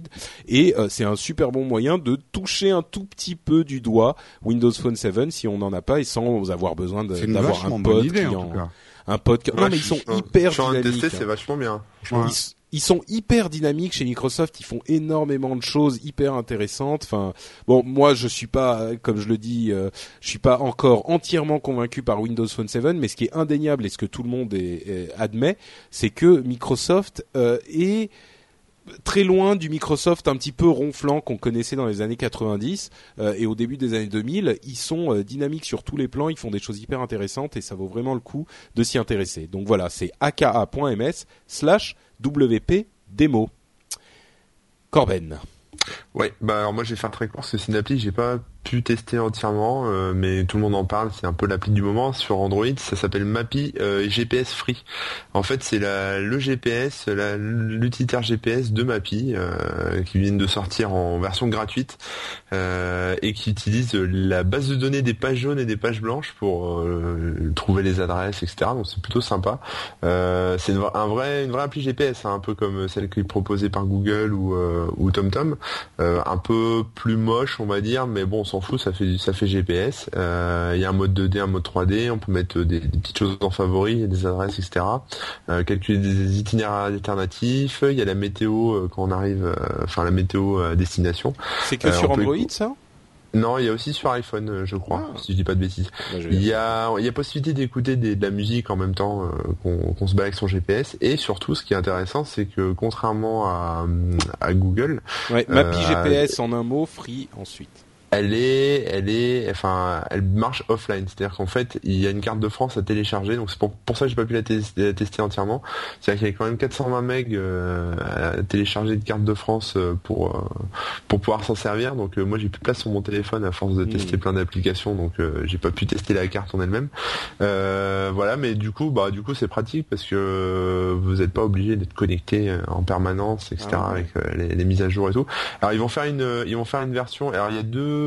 [SPEAKER 1] Et c'est un super bon moyen de toucher un tout petit peu du doigt Windows Phone 7 si on n'en a pas et sans avoir besoin d'avoir un pote
[SPEAKER 3] idée,
[SPEAKER 1] un pote. non mais ils sont hyper dynamiques.
[SPEAKER 2] c'est vachement bien.
[SPEAKER 1] Ils, sont hyper dynamiques chez Microsoft. Ils font énormément de choses hyper intéressantes. Enfin, bon, moi je suis pas, comme je le dis, euh, je suis pas encore entièrement convaincu par Windows Phone 7, mais ce qui est indéniable et ce que tout le monde admet, c'est que Microsoft euh, est très loin du Microsoft un petit peu ronflant qu'on connaissait dans les années 90 euh, et au début des années 2000. Ils sont euh, dynamiques sur tous les plans, ils font des choses hyper intéressantes et ça vaut vraiment le coup de s'y intéresser. Donc voilà, c'est aka.ms slash wp démo. Corben.
[SPEAKER 2] Ouais, bah alors moi j'ai fait un très court, c'est une appli j'ai pas pu tester entièrement, euh, mais tout le monde en parle. C'est un peu l'appli du moment sur Android. Ça s'appelle Mappy euh, GPS Free. En fait, c'est le GPS, l'utilitaire GPS de Mappy euh, qui vient de sortir en version gratuite et qui utilise la base de données des pages jaunes et des pages blanches pour trouver les adresses, etc. Donc c'est plutôt sympa. c'est une, un vrai, une vraie appli GPS, hein, un peu comme celle qui est proposée par Google ou, ou TomTom. Un peu plus moche, on va dire, mais bon, s'en fout, ça fait ça fait GPS. Euh, il y a un mode 2D, un mode 3D. On peut mettre des, petites choses en favori, des adresses, etc. Euh, calculer des itinéraires alternatifs. Il y a la météo euh, quand on arrive, enfin la météo à destination.
[SPEAKER 1] C'est que sur Android ça?
[SPEAKER 2] Non, il y a aussi sur iPhone, je crois, ah. si je dis pas de bêtises. Bah, il y a, il y a possibilité d'écouter de la musique en même temps qu'on se bat avec son GPS. Et surtout, ce qui est intéressant, c'est que contrairement à, à Google,
[SPEAKER 1] ouais, Mappy GPS en un mot, free ensuite
[SPEAKER 2] elle est, elle est, enfin, elle marche offline. C'est-à-dire qu'en fait, il y a une carte de France à télécharger. Donc c'est pour, pour ça que j'ai pas pu la, tester entièrement. C'est-à-dire qu'il y a quand même 420 MB euh, à télécharger de carte de France euh, pour euh, pour pouvoir s'en servir. Donc moi j'ai plus de place sur mon téléphone à force de hmm. tester plein d'applications. Donc j'ai pas pu tester la carte en elle-même. voilà, mais du coup, bah du coup c'est pratique parce que vous n'êtes pas obligé d'être connecté en permanence, etc. Ah avec les, les, mises à jour et tout. Alors ils vont faire une, ils vont faire une version. Alors il y a deux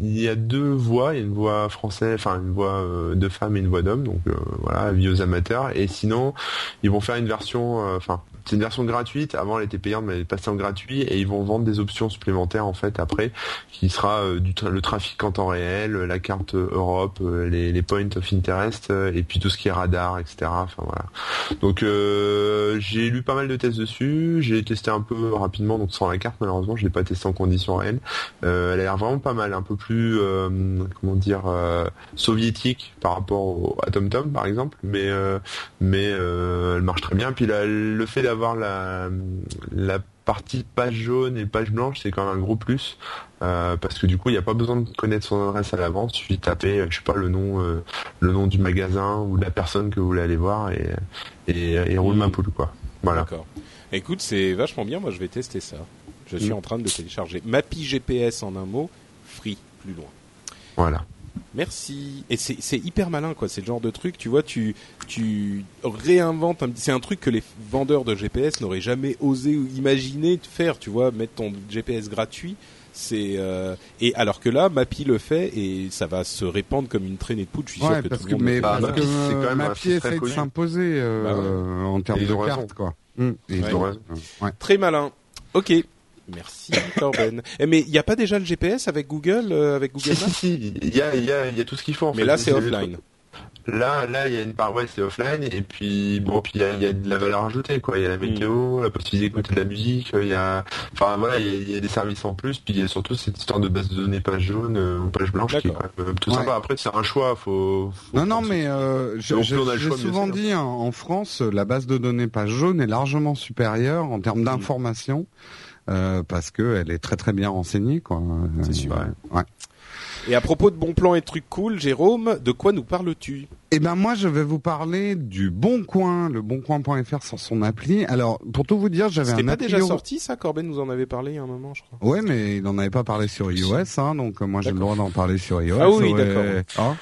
[SPEAKER 2] il y a deux voix, il y a une voix française, enfin une voix euh, de femme et une voix d'homme, donc euh, voilà, vieux amateurs. Et sinon, ils vont faire une version, euh, enfin c'est une version gratuite. Avant, elle était payante, mais elle est passée en gratuit et ils vont vendre des options supplémentaires en fait après, qui sera du le trafic en temps réel, la carte Europe, les, points of interest et puis tout ce qui est radar, etc. Enfin voilà. Donc j'ai lu pas mal de tests dessus. J'ai testé un peu rapidement, donc sans la carte malheureusement, je l'ai pas testé en conditions réelles. elle a l'air vraiment pas mal un peu plus, euh, comment dire, euh, soviétique par rapport au, à TomTom par exemple, mais mais elle marche très bien. Puis le fait d'avoir la la partie page jaune et page blanche, c'est quand même un gros plus. parce que du coup, il n'y a pas besoin de connaître son adresse à l'avance, il suffit de taper, je sais pas, le nom, le nom du magasin ou de la personne que vous voulez aller voir et, et, et roule ma poule, quoi. Voilà.
[SPEAKER 1] D'accord. Écoute, c'est vachement bien, moi je vais tester ça. Je suis mm. en train de télécharger Mappy GPS en un mot, plus loin.
[SPEAKER 2] Voilà.
[SPEAKER 1] Merci. Et c'est hyper malin, quoi. C'est le genre de truc, tu vois, tu tu réinventes. C'est un truc que les vendeurs de GPS n'auraient jamais osé ou imaginé de faire, tu vois, mettre ton GPS gratuit. C'est euh, et alors que là, Mappy le fait et ça va se répandre comme une traînée de poudre. Je suis sûr que tout le monde.
[SPEAKER 3] Mais parce que euh, Mappy essaie de s'imposer euh, bah en termes de cartes, quoi.
[SPEAKER 1] Mmh. Très malin. Ok. Merci Corben. Eh, mais il n'y a pas déjà le GPS avec Google, euh, avec Google
[SPEAKER 2] Maps Si, il y a, y, a, y a tout ce qu'il faut. En
[SPEAKER 1] mais là, c'est offline.
[SPEAKER 2] Là, là, il y a une part, ouais, c'est offline, et puis bon, puis il y a, y a, de la valeur ajoutée, quoi. Il y a la mm. météo, la possibilité d'écouter de la musique, il y a, enfin voilà, il y, a, des services en plus, puis il y a surtout cette histoire de base de données page jaune euh, ou page blanche qui est quand même euh, tout sympa. Après, c'est un choix, faut. faut
[SPEAKER 3] non, non, mais euh, j'ai souvent dit hein, en France, la base de données page jaune est largement supérieure en termes mm. d'information. Euh, parce que elle est très très bien renseignée quoi.
[SPEAKER 1] C'est sûr. Ouais. Et à propos de bons plans et de trucs cool, Jérôme, de quoi nous parles-tu?
[SPEAKER 3] Eh ben moi je vais vous parler du Bon Coin, le boncoin.fr sur son appli. Alors pour tout vous dire, j'avais un
[SPEAKER 1] C'était pas déjà sorti ça? Corben nous en avait parlé il y a un moment, je crois.
[SPEAKER 3] Ouais, mais il n'en avait pas parlé sur iOS hein, donc euh, moi j'ai le droit d'en parler sur iOS.
[SPEAKER 1] Ah oui, d'accord.
[SPEAKER 3] Ah.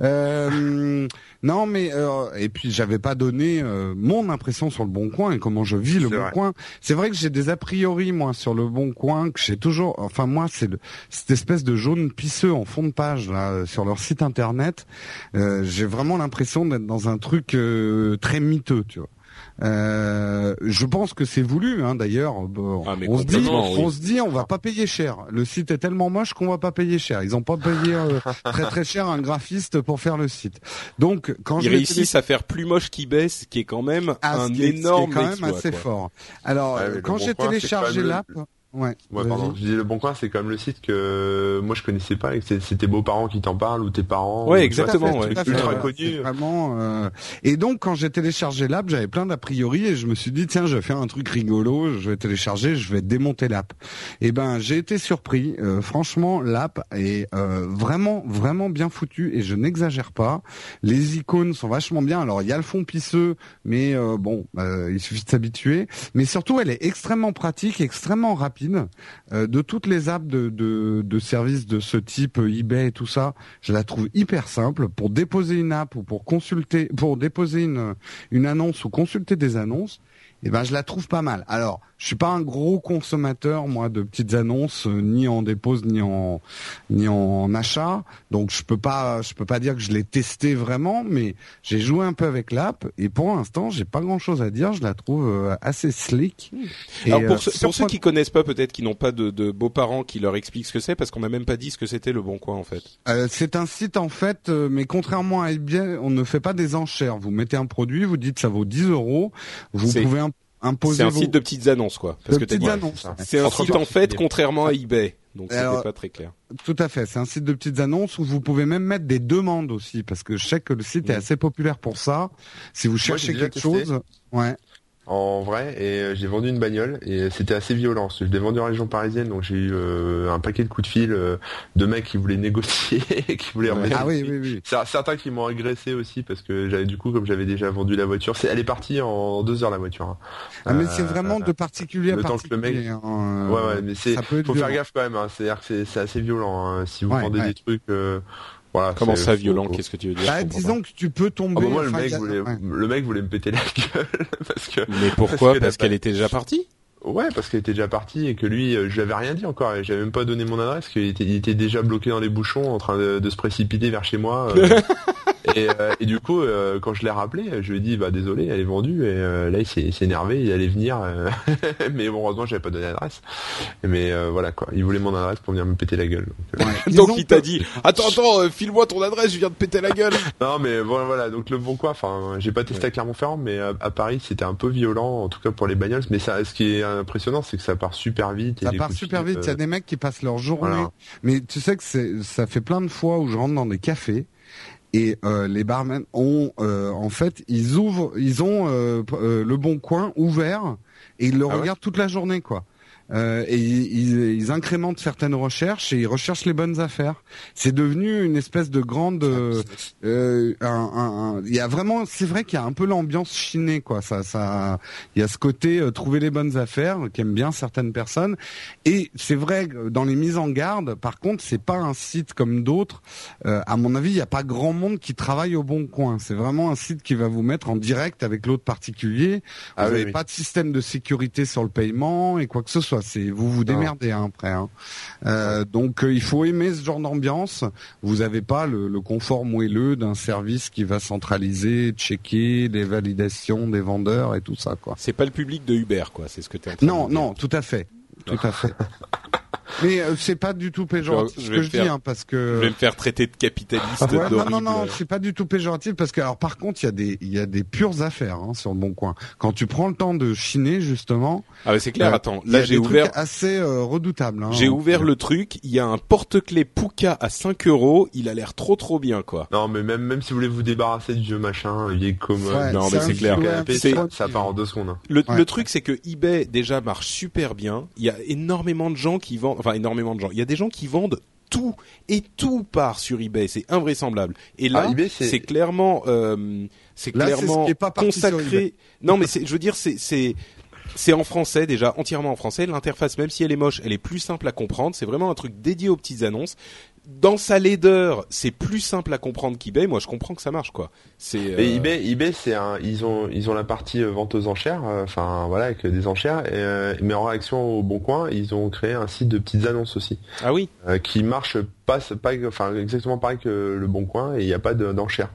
[SPEAKER 3] Euh, non, mais euh, et puis j'avais pas donné euh, mon impression sur le Bon Coin et comment je vis le Bon Coin. C'est vrai que j'ai des a priori moi sur le Bon Coin que j'ai toujours. Enfin moi c'est cette espèce de jaune pisseux en fond de page là sur leur site internet. Euh, j'ai vraiment l'impression d'être dans un truc très miteux, tu vois. Euh, je pense que c'est voulu, hein, d'ailleurs. Ah, on, se dit, on se dit, on va pas payer cher. Le site est tellement moche qu'on va pas payer cher. Ils ont pas payé euh, très très cher un graphiste pour faire le site. Donc quand
[SPEAKER 1] ils réussissent à faire plus moche qu'eBay, ce qui est quand même ah, un énorme,
[SPEAKER 3] quand même assez fort. Alors quand j'ai téléchargé l'app. Ouais.
[SPEAKER 2] ouais pardon. Je dis le bon coin, c'est comme le site que moi je connaissais pas et que c'est tes beaux-parents qui t'en parlent ou tes parents.
[SPEAKER 1] Ouais, exactement.
[SPEAKER 2] Ouais. Ultra connu.
[SPEAKER 3] Vraiment. Euh... Et donc quand j'ai téléchargé l'app, j'avais plein d'a priori et je me suis dit tiens, je vais faire un truc rigolo, je vais télécharger, je vais démonter l'app. Et ben j'ai été surpris. Euh, franchement, l'app est euh, vraiment vraiment bien foutue et je n'exagère pas. Les icônes sont vachement bien. Alors il y a le fond pisseux, mais euh, bon, il suffit de s'habituer. Mais surtout, elle est extrêmement pratique, extrêmement rapide euh, de toutes les apps de, de, services de ce type, euh, eBay et tout ça, je la trouve hyper simple pour déposer une app ou pour consulter, pour déposer une, une annonce ou consulter des annonces eh ben je la trouve pas mal. Alors, je suis pas un gros consommateur moi de petites annonces euh, ni en dépose ni en ni en achat, donc je peux pas je peux pas dire que je l'ai testé vraiment, mais j'ai joué un peu avec l'app et pour l'instant j'ai pas grand chose à dire. Je la trouve euh, assez slick.
[SPEAKER 1] Alors pour, euh, pour ceux qui connaissent pas peut-être qui n'ont pas de, de beaux-parents qui leur expliquent ce que c'est parce qu'on m'a même pas dit ce que c'était le Bon Coin en fait.
[SPEAKER 3] c'est un site en fait, mais contrairement à eBay, on ne fait pas des enchères. Vous mettez un produit, vous dites ça vaut 10 euros, vous pouvez
[SPEAKER 1] c'est un site de petites annonces, quoi.
[SPEAKER 3] Parce que petites annonces.
[SPEAKER 1] C'est un site en fait, contrairement à eBay. Donc c'était pas très clair.
[SPEAKER 3] Tout à fait. C'est un site de petites annonces où vous pouvez même mettre des demandes aussi, parce que je sais que le site est assez populaire pour ça. Si vous cherchez quelque chose, ouais
[SPEAKER 2] en vrai et euh, j'ai vendu une bagnole et c'était assez violent. Je l'ai vendu en région parisienne donc j'ai eu euh, un paquet de coups de fil euh, de mecs qui voulaient négocier, qui voulaient remettre.
[SPEAKER 3] Ah oui oui oui.
[SPEAKER 2] Certains qui m'ont agressé aussi parce que j'avais du coup comme j'avais déjà vendu la voiture, c'est elle est partie en deux heures la voiture. Hein.
[SPEAKER 3] Ah mais c'est vraiment de particulier à
[SPEAKER 2] particulier. Mec... Hein, ouais ouais mais c'est faut faire gaffe quand même. Hein. C'est-à-dire que c'est assez violent. Hein. Si vous vendez des trucs
[SPEAKER 1] Comment ça violent Qu'est-ce que tu veux dire
[SPEAKER 3] bah, Disons que tu peux tomber.
[SPEAKER 2] Ah, moi, le, mec voulait, le mec voulait me péter la gueule parce que.
[SPEAKER 1] Mais pourquoi? Parce qu'elle était déjà partie?
[SPEAKER 2] Ouais, parce qu'elle était déjà partie et que lui, euh, je lui avais rien dit encore. J'avais même pas donné mon adresse, qu'il était, il était déjà bloqué dans les bouchons, en train de, se précipiter vers chez moi. Euh. et, euh, et, du coup, euh, quand je l'ai rappelé, je lui ai dit bah désolé, elle est vendue. Et euh, là, il s'est énervé, il allait venir, mais bon, heureusement, j'avais pas donné l'adresse. Mais voilà quoi, il voulait mon adresse pour venir me péter la gueule.
[SPEAKER 1] Donc, donc il t'a dit attends attends, file-moi ton adresse, je viens de péter la gueule.
[SPEAKER 2] non mais voilà, donc le bon quoi. Enfin, j'ai pas testé à Clermont-Ferrand, mais à, Paris, c'était un peu violent, en tout cas pour les bagnoles. Mais ça, ce qui est impressionnant, c'est que ça part super vite.
[SPEAKER 3] ça part super vite. Il y a des mecs qui passent leur journée. Mais tu sais que c'est, ça fait plein de fois où je rentre dans des cafés et euh, les barmen ont euh, en fait ils ouvrent ils ont euh, le bon coin ouvert et ils le ah regardent toute la journée quoi euh, et ils, ils, incrémentent certaines recherches et ils recherchent les bonnes affaires. C'est devenu une espèce de grande. Euh, euh un, un, il y a vraiment, c'est vrai qu'il y a un peu l'ambiance chinée quoi. Ça, ça, il y a ce côté euh, trouver les bonnes affaires qu'aiment bien certaines personnes. Et c'est vrai dans les mises en garde, par contre, c'est pas un site comme d'autres. Euh, à mon avis, il n'y a pas grand monde qui travaille au bon coin. C'est vraiment un site qui va vous mettre en direct avec l'autre particulier. Ah vous n'avez pas de système de sécurité sur le paiement et quoi que ce soit. C'est vous vous démerdez hein, après. Hein. Euh, donc euh, il faut aimer ce genre d'ambiance. Vous n'avez pas le, le, confort moelleux d'un service qui va centraliser, checker les validations des vendeurs et tout ça quoi.
[SPEAKER 1] C'est pas le public de Uber quoi. C'est ce que tu.
[SPEAKER 3] Non non tout à fait tout à fait. Mais euh, c'est pas du tout péjoratif ce que je dis, hein, parce que.
[SPEAKER 1] Je vais me faire traiter de capitaliste.
[SPEAKER 3] Ouais, non, non, non, c'est pas du tout péjoratif parce que alors par contre il y a des il y a des pures affaires hein, sur le bon coin. Quand tu prends le temps de chiner justement.
[SPEAKER 1] Ah mais c'est clair. Euh, attends, là j'ai ouvert.
[SPEAKER 3] Assez euh, redoutable. Hein,
[SPEAKER 1] j'ai ouvert le truc. Il y a un porte-clés Puka à 5 euros. Il a l'air trop trop bien quoi.
[SPEAKER 2] Non mais même même si vous voulez vous débarrasser du vieux machin, il est comme.
[SPEAKER 1] non mais c'est clair.
[SPEAKER 2] Ça part en deux secondes. Hein.
[SPEAKER 1] Le, le truc c'est que eBay déjà marche super bien. Il y a énormément de gens qui vendent. Enfin énormément de gens. Il y a des gens qui vendent tout et tout part sur eBay, c'est invraisemblable. Et là, ah, c'est clairement, euh, c'est clairement pas consacré. Non, mais je veux dire, c'est en français déjà, entièrement en français. L'interface, même si elle est moche, elle est plus simple à comprendre. C'est vraiment un truc dédié aux petites annonces dans sa laideur, c'est plus simple à comprendre qu'eBay. Moi, je comprends que ça marche, quoi.
[SPEAKER 2] C'est. Euh... eBay, eBay, c'est un, ils ont, ils ont la partie euh, vente aux enchères, euh, enfin voilà, avec des enchères. Et, euh, mais en réaction au Bon Coin, ils ont créé un site de petites annonces aussi.
[SPEAKER 1] Ah oui.
[SPEAKER 2] qui marche pas, pas, enfin exactement pareil que le Bon Coin, et il n'y a pas d'enchères.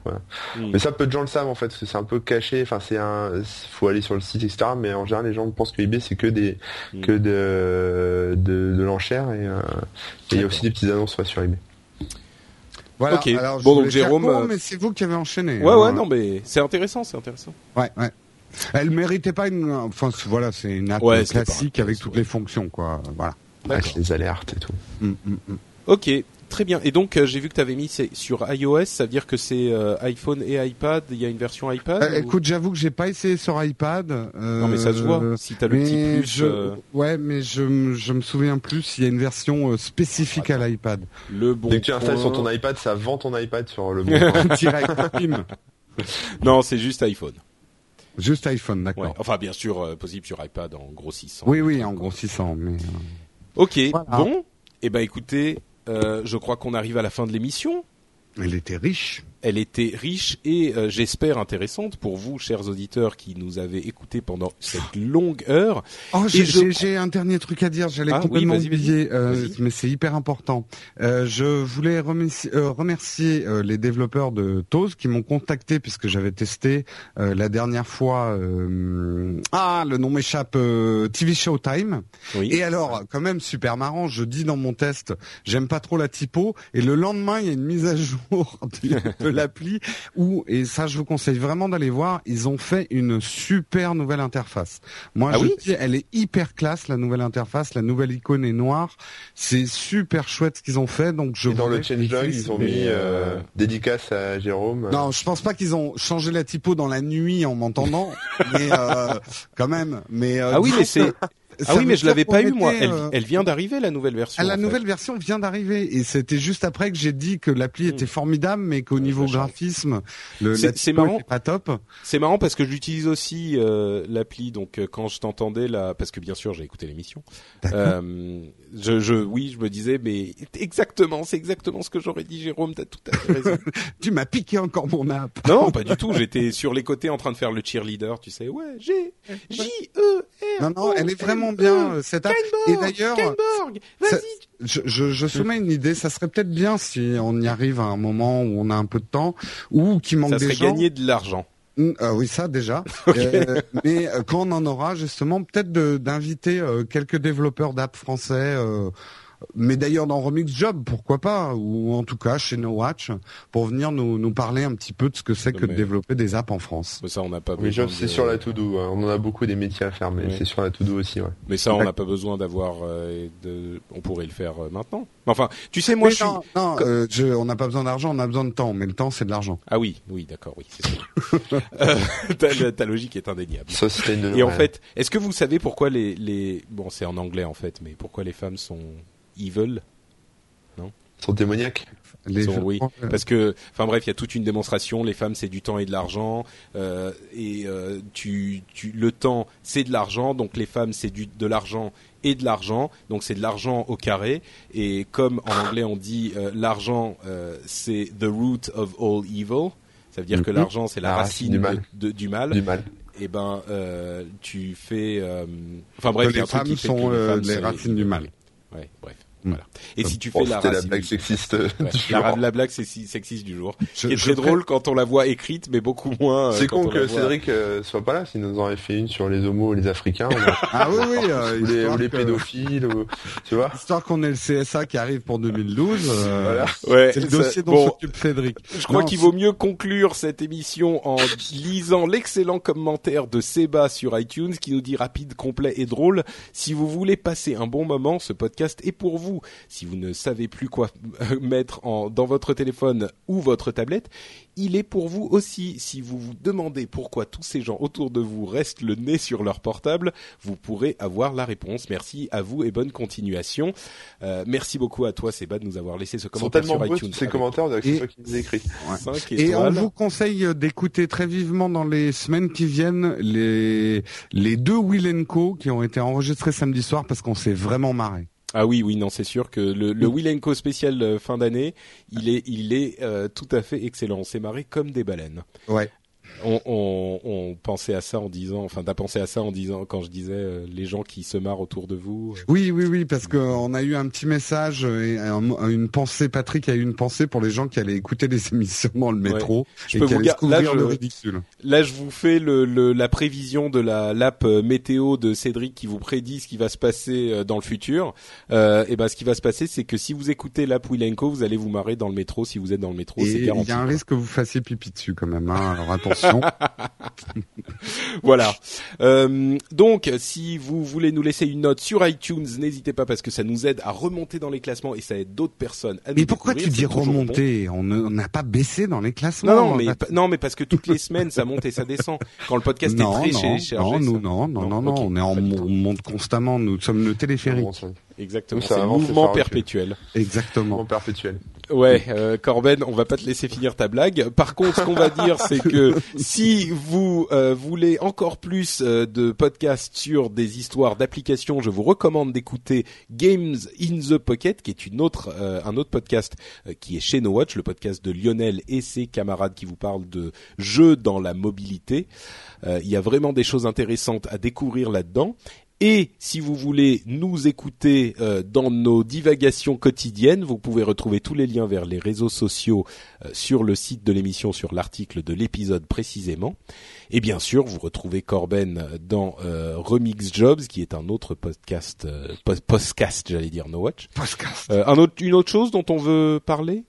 [SPEAKER 2] Hmm. Mais ça, peu de gens le savent en fait, c'est un peu caché. Enfin, c'est un, faut aller sur le site, etc. Mais en général, les gens pensent que eBay c'est que des, hmm. que de, de, de l'enchère et il y a aussi des petites annonces sur eBay.
[SPEAKER 3] Voilà. Alors, bon, donc Jérôme, euh, mais c'est vous qui avez enchaîné.
[SPEAKER 1] Ouais, ouais, hein. non, mais c'est intéressant, c'est intéressant.
[SPEAKER 3] Ouais, ouais. Elle méritait pas une, enfin, voilà, c'est une app classique avec toutes les fonctions, quoi. Voilà.
[SPEAKER 2] Avec les alertes et tout.
[SPEAKER 3] Mm, mm, mm.
[SPEAKER 1] Ok, Très bien. Et donc, euh, j'ai vu que tu avais mis sur iOS, ça veut dire que c'est euh, iPhone et iPad. Il y a une version iPad.
[SPEAKER 3] Euh, écoute, j'avoue que j'ai pas essayé sur iPad.
[SPEAKER 1] non, mais ça se voit. Si t'as le petit plus.
[SPEAKER 3] Je, ouais, mais je je me souviens plus s'il y a une version spécifique à l'iPad.
[SPEAKER 2] Le bon. Dès que tu installes sur ton iPad, ça vend ton iPad sur le bon.
[SPEAKER 3] Direct.
[SPEAKER 1] non, c'est juste iPhone.
[SPEAKER 3] Juste iPhone, d'accord.
[SPEAKER 1] Enfin, bien sûr, possible sur iPad en grossissant.
[SPEAKER 3] Oui, oui, en grossissant, mais.
[SPEAKER 1] Ok. Bon. Eh ben, écoutez, euh, je crois qu'on arrive à la fin de l'émission.
[SPEAKER 3] Elle était riche
[SPEAKER 1] elle était riche et euh, j'espère intéressante pour vous, chers auditeurs, qui nous avez écoutés pendant cette longue heure.
[SPEAKER 3] Oh, j'ai un dernier truc à dire. J'allais ah, complètement oublier, euh, mais c'est hyper important. Euh, je voulais remercier, remercier les développeurs de Toz qui m'ont contacté puisque j'avais testé la dernière fois. ah, le nom m'échappe. TV Showtime. Oui. Et alors, quand même super marrant. Je dis dans mon test, j'aime pas trop la typo, et le lendemain, il y a une mise à jour l'appli où, et ça je vous conseille vraiment d'aller voir, ils ont fait une super nouvelle interface. Moi ah je dis, elle est hyper classe la nouvelle interface, la nouvelle icône est noire, c'est super chouette ce qu'ils ont fait. Donc je
[SPEAKER 2] et dans le changelog ils ont mis euh, euh, dédicace à Jérôme.
[SPEAKER 3] Non, je pense pas qu'ils ont changé la typo dans la nuit en m'entendant, mais euh, quand même. Mais
[SPEAKER 1] ah oui, mais c'est ah oui, mais je l'avais pas eu moi. Euh, elle, vient d'arriver la nouvelle version.
[SPEAKER 3] la nouvelle version vient d'arriver et c'était juste après que j'ai dit que l'appli hmm. était formidable, mais qu'au niveau graphisme, le c'est marrant. pas top.
[SPEAKER 1] C'est marrant parce que j'utilise aussi euh, l'appli, donc euh, quand je t'entendais là, parce que bien sûr j'ai écouté l'émission. Euh, je, je, oui, je me disais, mais exactement, c'est exactement ce que j'aurais dit, Jérôme. T'as tout à fait raison.
[SPEAKER 3] tu m'as piqué encore mon app.
[SPEAKER 1] non, pas du tout. J'étais sur les côtés en train de faire le cheerleader, tu sais. Ouais, G J E R.
[SPEAKER 3] Non, non, elle est vraiment bien euh, cette app.
[SPEAKER 1] et d'ailleurs, vas-y,
[SPEAKER 3] je, je, je soumets une idée. Ça serait peut-être bien si on y arrive à un moment où on a un peu de temps ou qui manque
[SPEAKER 1] Ça
[SPEAKER 3] des
[SPEAKER 1] serait
[SPEAKER 3] gens.
[SPEAKER 1] gagner de l'argent.
[SPEAKER 3] Ah oui, ça déjà. Euh, mais euh, quand on en aura, justement, peut-être d'inviter euh, quelques développeurs d'app français. Mais d'ailleurs dans Remix Job, pourquoi pas, ou en tout cas chez No Watch, pour venir nous, nous parler un petit peu de ce que c'est que de développer des apps en France.
[SPEAKER 1] Mais ça, on n'a pas
[SPEAKER 2] Oui, c'est
[SPEAKER 1] de-
[SPEAKER 2] sur la to-do. hein. On en a beaucoup des métiers à faire, mais
[SPEAKER 1] Oui.
[SPEAKER 2] c'est sur la to-do aussi, ouais.
[SPEAKER 1] Mais ça, on n'a pas besoin d'avoir. euh, de... On pourrait le faire euh, maintenant. Enfin, tu sais, moi,
[SPEAKER 3] Mais
[SPEAKER 1] je suis.
[SPEAKER 3] non, non, euh, je- on n'a pas besoin d'argent, on a besoin de temps, mais le temps c'est de l'argent.
[SPEAKER 1] Ah oui, oui, d'accord, oui, c'est sûr. euh, ta, ta logique est indéniable.
[SPEAKER 2] Ça.
[SPEAKER 1] Et en fait, est-ce que vous savez pourquoi les, les... bon, c'est en anglais en fait, mais pourquoi les femmes sont evil
[SPEAKER 2] Ils sont démoniaques.
[SPEAKER 3] Les
[SPEAKER 1] sont- oui,
[SPEAKER 3] euh,
[SPEAKER 1] parce que, enfin bref, il y a toute une démonstration. Les femmes, c'est du temps et de l'argent, euh, et euh, tu, tu, le temps, c'est de l'argent, donc les femmes, c'est du de l'argent et de l'argent, donc c'est de l'argent au carré. Et comme en anglais on dit, euh, l'argent, euh, c'est the root of all evil. Ça veut dire que
[SPEAKER 3] Mhm.
[SPEAKER 1] l'argent, c'est la,
[SPEAKER 2] La
[SPEAKER 1] racine,
[SPEAKER 2] racine du mal.
[SPEAKER 1] de- de- du mal.
[SPEAKER 2] Du mal.
[SPEAKER 1] Et ben, euh, tu fais, euh, enfin bref,
[SPEAKER 3] que
[SPEAKER 1] il y a
[SPEAKER 3] les
[SPEAKER 1] un truc qui
[SPEAKER 3] femmes sont euh,
[SPEAKER 1] femmes
[SPEAKER 3] les
[SPEAKER 1] sont-
[SPEAKER 3] racines du mal.
[SPEAKER 1] Ouais, bref. Voilà. Et si tu fais la
[SPEAKER 2] la blague sexiste
[SPEAKER 1] Ouais,
[SPEAKER 2] du
[SPEAKER 1] la,
[SPEAKER 2] jour.
[SPEAKER 1] la blague sexi- sexiste du jour,
[SPEAKER 3] Je-
[SPEAKER 1] qui est très drôle quand on la voit écrite, mais beaucoup moins. euh,
[SPEAKER 2] C'est con que Cédric euh, soit pas là, s'il nous en avait fait une sur les homos et les africains,
[SPEAKER 3] Ah oui, oui, euh,
[SPEAKER 2] ou les, ou pédophiles, ou, tu vois.
[SPEAKER 3] Histoire qu'on ait le CSA qui arrive pour 2012. euh,
[SPEAKER 2] Voilà.
[SPEAKER 1] Ouais,
[SPEAKER 3] C'est le dossier dont
[SPEAKER 1] bon,
[SPEAKER 3] s'occupe Cédric.
[SPEAKER 1] je crois qu'il vaut mieux conclure cette émission en lisant l'excellent commentaire de Seba sur iTunes qui nous dit rapide, complet et drôle. Si vous voulez passer un bon moment, ce podcast est pour vous. Si vous ne savez plus quoi mettre en, dans votre téléphone ou votre tablette, il est pour vous aussi. Si vous vous demandez pourquoi tous ces gens autour de vous restent le nez sur leur portable, vous pourrez avoir la réponse. Merci à vous et bonne continuation. Euh, merci beaucoup à toi, Seba, de nous avoir laissé ce
[SPEAKER 2] Ils sont
[SPEAKER 1] commentaire
[SPEAKER 2] tellement
[SPEAKER 1] sur iTunes.
[SPEAKER 2] tous ces
[SPEAKER 1] Avec
[SPEAKER 2] commentaires, on
[SPEAKER 3] Et-
[SPEAKER 2] toi qui les écrit.
[SPEAKER 3] Et on vous conseille d'écouter très vivement dans les semaines qui viennent les les deux Will Co qui ont été enregistrés samedi soir parce qu'on s'est vraiment marré.
[SPEAKER 1] Ah oui, oui, non, c'est sûr que le, le Will Co spécial euh, fin d'année, il est, il est euh, tout à fait excellent. On s'est marré comme des baleines.
[SPEAKER 3] Ouais.
[SPEAKER 1] On, on, on pensait à ça en disant, enfin, t'as pensé à ça en disant quand je disais euh, les gens qui se marrent autour de vous. euh,
[SPEAKER 3] Oui, oui, oui, parce qu'on a eu un petit message et un- une pensée. Patrick a eu une pensée pour les gens qui allaient écouter les émissions dans le métro
[SPEAKER 1] Je
[SPEAKER 3] et
[SPEAKER 1] peux
[SPEAKER 3] qui
[SPEAKER 1] vous
[SPEAKER 3] allaient
[SPEAKER 1] là, je-
[SPEAKER 3] le ridicule.
[SPEAKER 1] Là, je vous fais le, le- la prévision de la l'app euh, météo de Cédric qui vous prédit ce qui va se passer euh, dans le futur. Euh, et ben, ce qui va se passer, c'est que si vous écoutez l'app Willenco, vous allez vous marrer dans le métro. Si vous êtes dans le métro,
[SPEAKER 3] Et il y a un risque que vous fassiez pipi dessus quand même. Hein, alors attention.
[SPEAKER 1] Voilà. Euh, donc, si vous voulez nous laisser une note sur iTunes, n'hésitez pas parce que ça nous aide à remonter dans les classements et ça aide d'autres personnes à nous
[SPEAKER 3] Mais pourquoi tu dis
[SPEAKER 1] bon.
[SPEAKER 3] remonter On n'a pas baissé dans les classements.
[SPEAKER 1] Non, non,
[SPEAKER 3] on
[SPEAKER 1] mais non, parce que toutes les semaines ça monte et ça descend. Quand le podcast
[SPEAKER 3] non,
[SPEAKER 1] est très
[SPEAKER 3] non,
[SPEAKER 1] chargé,
[SPEAKER 3] non, nous, non, non, non, non, on est en on monte constamment. Nous sommes le téléphérique.
[SPEAKER 1] Exactement. C'est
[SPEAKER 2] avance,
[SPEAKER 1] mouvement perpétuel.
[SPEAKER 3] Exactement.
[SPEAKER 2] Mon perpétuel.
[SPEAKER 1] Ouais, euh, Corben, on va pas te laisser finir ta blague. Par contre, ce qu'on va dire, c'est que si vous euh, voulez encore plus euh, de podcasts sur des histoires d'applications, je vous recommande d'écouter Games in the Pocket, qui est une autre, euh, un autre podcast euh, qui est chez No Watch, le podcast de Lionel et ses camarades qui vous parlent de jeux dans la mobilité. Euh, Il y a vraiment des choses intéressantes à découvrir là-dedans. Et si vous voulez nous écouter euh, dans nos divagations quotidiennes, vous pouvez retrouver tous les liens vers les réseaux sociaux euh, sur le site de l'émission, sur l'article de l'épisode précisément. Et bien sûr, vous retrouvez Corben dans euh, Remix Jobs, qui est un autre podcast, euh, po- podcast, j'allais dire No Watch.
[SPEAKER 3] Podcast.
[SPEAKER 1] Euh, un autre, une autre chose dont on veut parler?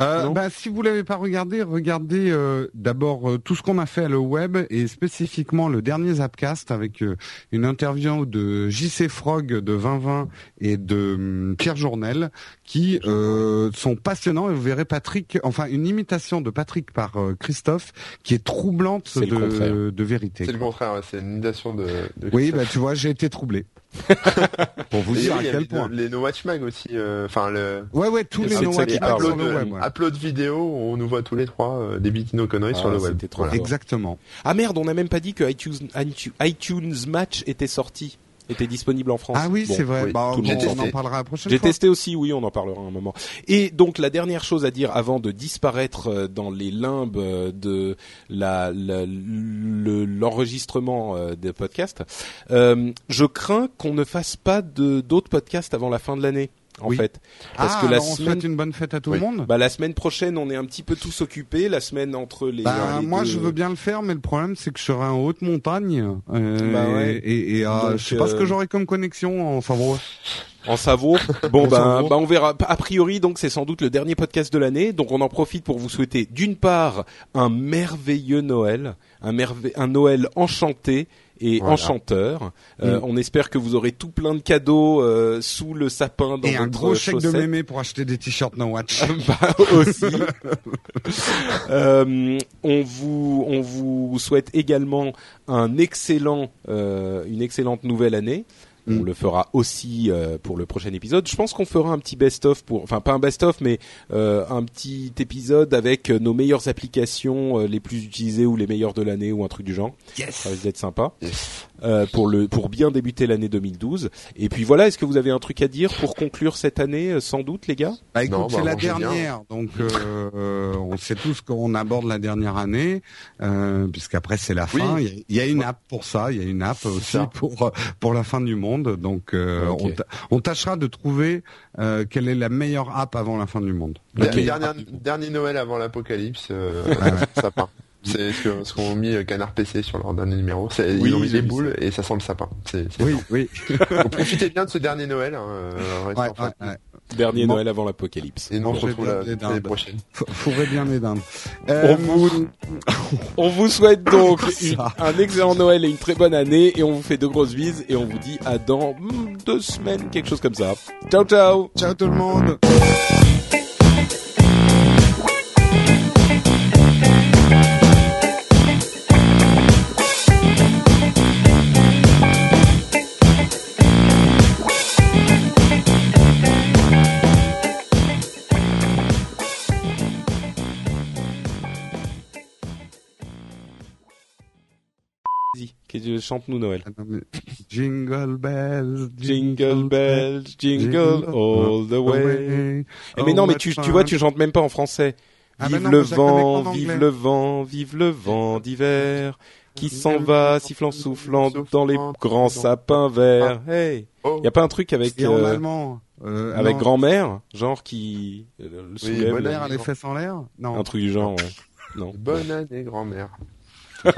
[SPEAKER 3] Euh, bah, si vous l'avez pas regardé, regardez euh, d'abord euh, tout ce qu'on a fait à le web et spécifiquement le dernier Zapcast avec euh, une interview de JC Frog de 2020 et de hum, Pierre Journel qui euh, sont passionnants et vous verrez Patrick, enfin une imitation de Patrick par euh, Christophe qui est troublante de, de vérité.
[SPEAKER 2] C'est le contraire, ouais, c'est une imitation de. de
[SPEAKER 3] Oui, bah tu vois, j'ai été troublé. Pour vous dire
[SPEAKER 2] oui,
[SPEAKER 3] à quel
[SPEAKER 2] les-
[SPEAKER 3] point.
[SPEAKER 2] Les No Watch Mag aussi, euh, enfin le.
[SPEAKER 3] Ouais, ouais, tous les parlent
[SPEAKER 1] parle.
[SPEAKER 3] sur le
[SPEAKER 2] upload,
[SPEAKER 3] web. ouais.
[SPEAKER 2] upload vidéo, on nous voit tous les trois euh, débiter nos conneries
[SPEAKER 1] Ah,
[SPEAKER 2] sur le web.
[SPEAKER 1] trop
[SPEAKER 2] Voilà.
[SPEAKER 3] Exactement.
[SPEAKER 1] Ah merde, on n'a même pas dit que iTunes, iTunes Match était sorti, était disponible en France.
[SPEAKER 3] Ah oui,
[SPEAKER 1] Bon,
[SPEAKER 3] c'est vrai.
[SPEAKER 2] oui,
[SPEAKER 3] Bah,
[SPEAKER 1] tout le
[SPEAKER 3] bon,
[SPEAKER 1] monde
[SPEAKER 3] on en parlera la prochaine
[SPEAKER 1] J'ai testé aussi, oui, on en parlera un moment. Et donc la dernière chose à dire avant de disparaître euh, dans les limbes euh, de la, la- le- l'enregistrement euh, des podcasts, euh, je crains qu'on ne fasse pas de d'autres podcasts avant la fin de l'année. En
[SPEAKER 3] Oui.
[SPEAKER 1] fait. Parce
[SPEAKER 3] ah,
[SPEAKER 1] que la
[SPEAKER 3] alors on
[SPEAKER 1] semaine-
[SPEAKER 3] souhaite une bonne fête à tout
[SPEAKER 2] Oui.
[SPEAKER 3] le monde?
[SPEAKER 1] Bah la semaine prochaine, on est un petit peu tous occupés. La semaine entre les.
[SPEAKER 3] Bah,
[SPEAKER 1] les
[SPEAKER 3] moi,
[SPEAKER 1] deux-
[SPEAKER 3] je veux bien le faire, mais le problème, c'est que je serai en haute montagne. euh,
[SPEAKER 1] Bah ouais.
[SPEAKER 3] Et, et euh,
[SPEAKER 1] Donc,
[SPEAKER 3] je sais pas ce
[SPEAKER 1] euh,
[SPEAKER 3] que j'aurai comme connexion en Savoie.
[SPEAKER 1] En Savoie. Bon
[SPEAKER 3] En
[SPEAKER 1] ben, bah on verra. A priori, donc c'est sans doute le dernier podcast de l'année. Donc on en profite pour vous souhaiter d'une part un merveilleux Noël, un merve... un Noël enchanté et
[SPEAKER 2] Voilà.
[SPEAKER 1] enchanteur. Euh,
[SPEAKER 3] Mm.
[SPEAKER 1] On espère que vous aurez tout plein de cadeaux euh, sous le sapin dans
[SPEAKER 3] Et un gros chèque de mémé pour acheter des t-shirts No Watch.
[SPEAKER 1] bah, aussi. Euh, on vous on vous souhaite également un excellent euh, une excellente nouvelle année. On
[SPEAKER 3] Mm.
[SPEAKER 1] le fera aussi euh, pour le prochain épisode. Je pense qu'on fera un petit best-of pour, enfin pas un best-of, mais euh, un petit épisode avec euh, nos meilleures applications euh, les plus utilisées ou les meilleures de l'année ou un truc du genre. Ça risque d'être sympa
[SPEAKER 2] Yes.
[SPEAKER 1] euh, pour le pour bien débuter l'année 2012. Et puis voilà, est-ce que vous avez un truc à dire pour conclure cette année, sans doute les gars?
[SPEAKER 3] Bah écoute,
[SPEAKER 2] Non,
[SPEAKER 3] c'est
[SPEAKER 2] bah,
[SPEAKER 3] la
[SPEAKER 2] bien.
[SPEAKER 3] dernière, donc euh, euh, on sait tous qu'on aborde la dernière année, euh, puisqu'après c'est la
[SPEAKER 2] Oui.
[SPEAKER 3] fin. Il y, a- il y a une app pour ça, il y a une app aussi pour pour la fin du monde. Donc euh,
[SPEAKER 1] Ok.
[SPEAKER 3] on, ta- on tâchera de trouver euh, quelle est la meilleure app avant la fin du monde.
[SPEAKER 2] Dernière- dernier Noël avant l'apocalypse, euh,
[SPEAKER 3] Ouais, ouais.
[SPEAKER 2] sapin. C'est ce que- ce qu'ont mis Canard PC sur leur dernier numéro.
[SPEAKER 1] Oui,
[SPEAKER 2] ils ont mis des boules et ça sent le sapin.
[SPEAKER 3] Oui, oui.
[SPEAKER 2] Profitez bien de ce dernier Noël. Hein,
[SPEAKER 3] ouais, ouais.
[SPEAKER 1] Dernier. Noël avant l'apocalypse.
[SPEAKER 2] Et nous on se retrouve la- prochaine.
[SPEAKER 3] Fourrez bien les dindes.
[SPEAKER 1] On
[SPEAKER 3] Euh,
[SPEAKER 1] vous, on vous souhaite donc une- un excellent Noël et une très bonne année et on vous fait de grosses bises et on vous dit à dans hmm, deux semaines, quelque chose comme ça. Ciao ciao
[SPEAKER 3] Ciao tout le monde.
[SPEAKER 1] Que- chante-nous Noël.
[SPEAKER 3] Mais- Jingle bells,
[SPEAKER 1] Jingle bells, jingle all the way. Eh, mais non, mais tu, tu vois, tu chantes même pas en français.
[SPEAKER 3] Ah
[SPEAKER 1] Vive
[SPEAKER 3] bah non,
[SPEAKER 1] le vent, vive le vent, vive le vent d'hiver qui s'en va sifflant soufflant dans les grands sapins verts. Hey,
[SPEAKER 2] Oh,
[SPEAKER 1] y a pas un truc avec
[SPEAKER 3] en
[SPEAKER 1] euh,
[SPEAKER 3] allemand. Euh,
[SPEAKER 1] avec grand-mère, genre qui euh, le soulève
[SPEAKER 2] bonne
[SPEAKER 3] Mère les fesses en l'air? Non.
[SPEAKER 1] un truc du genre, ouais. Non.
[SPEAKER 2] bonne année grand-mère.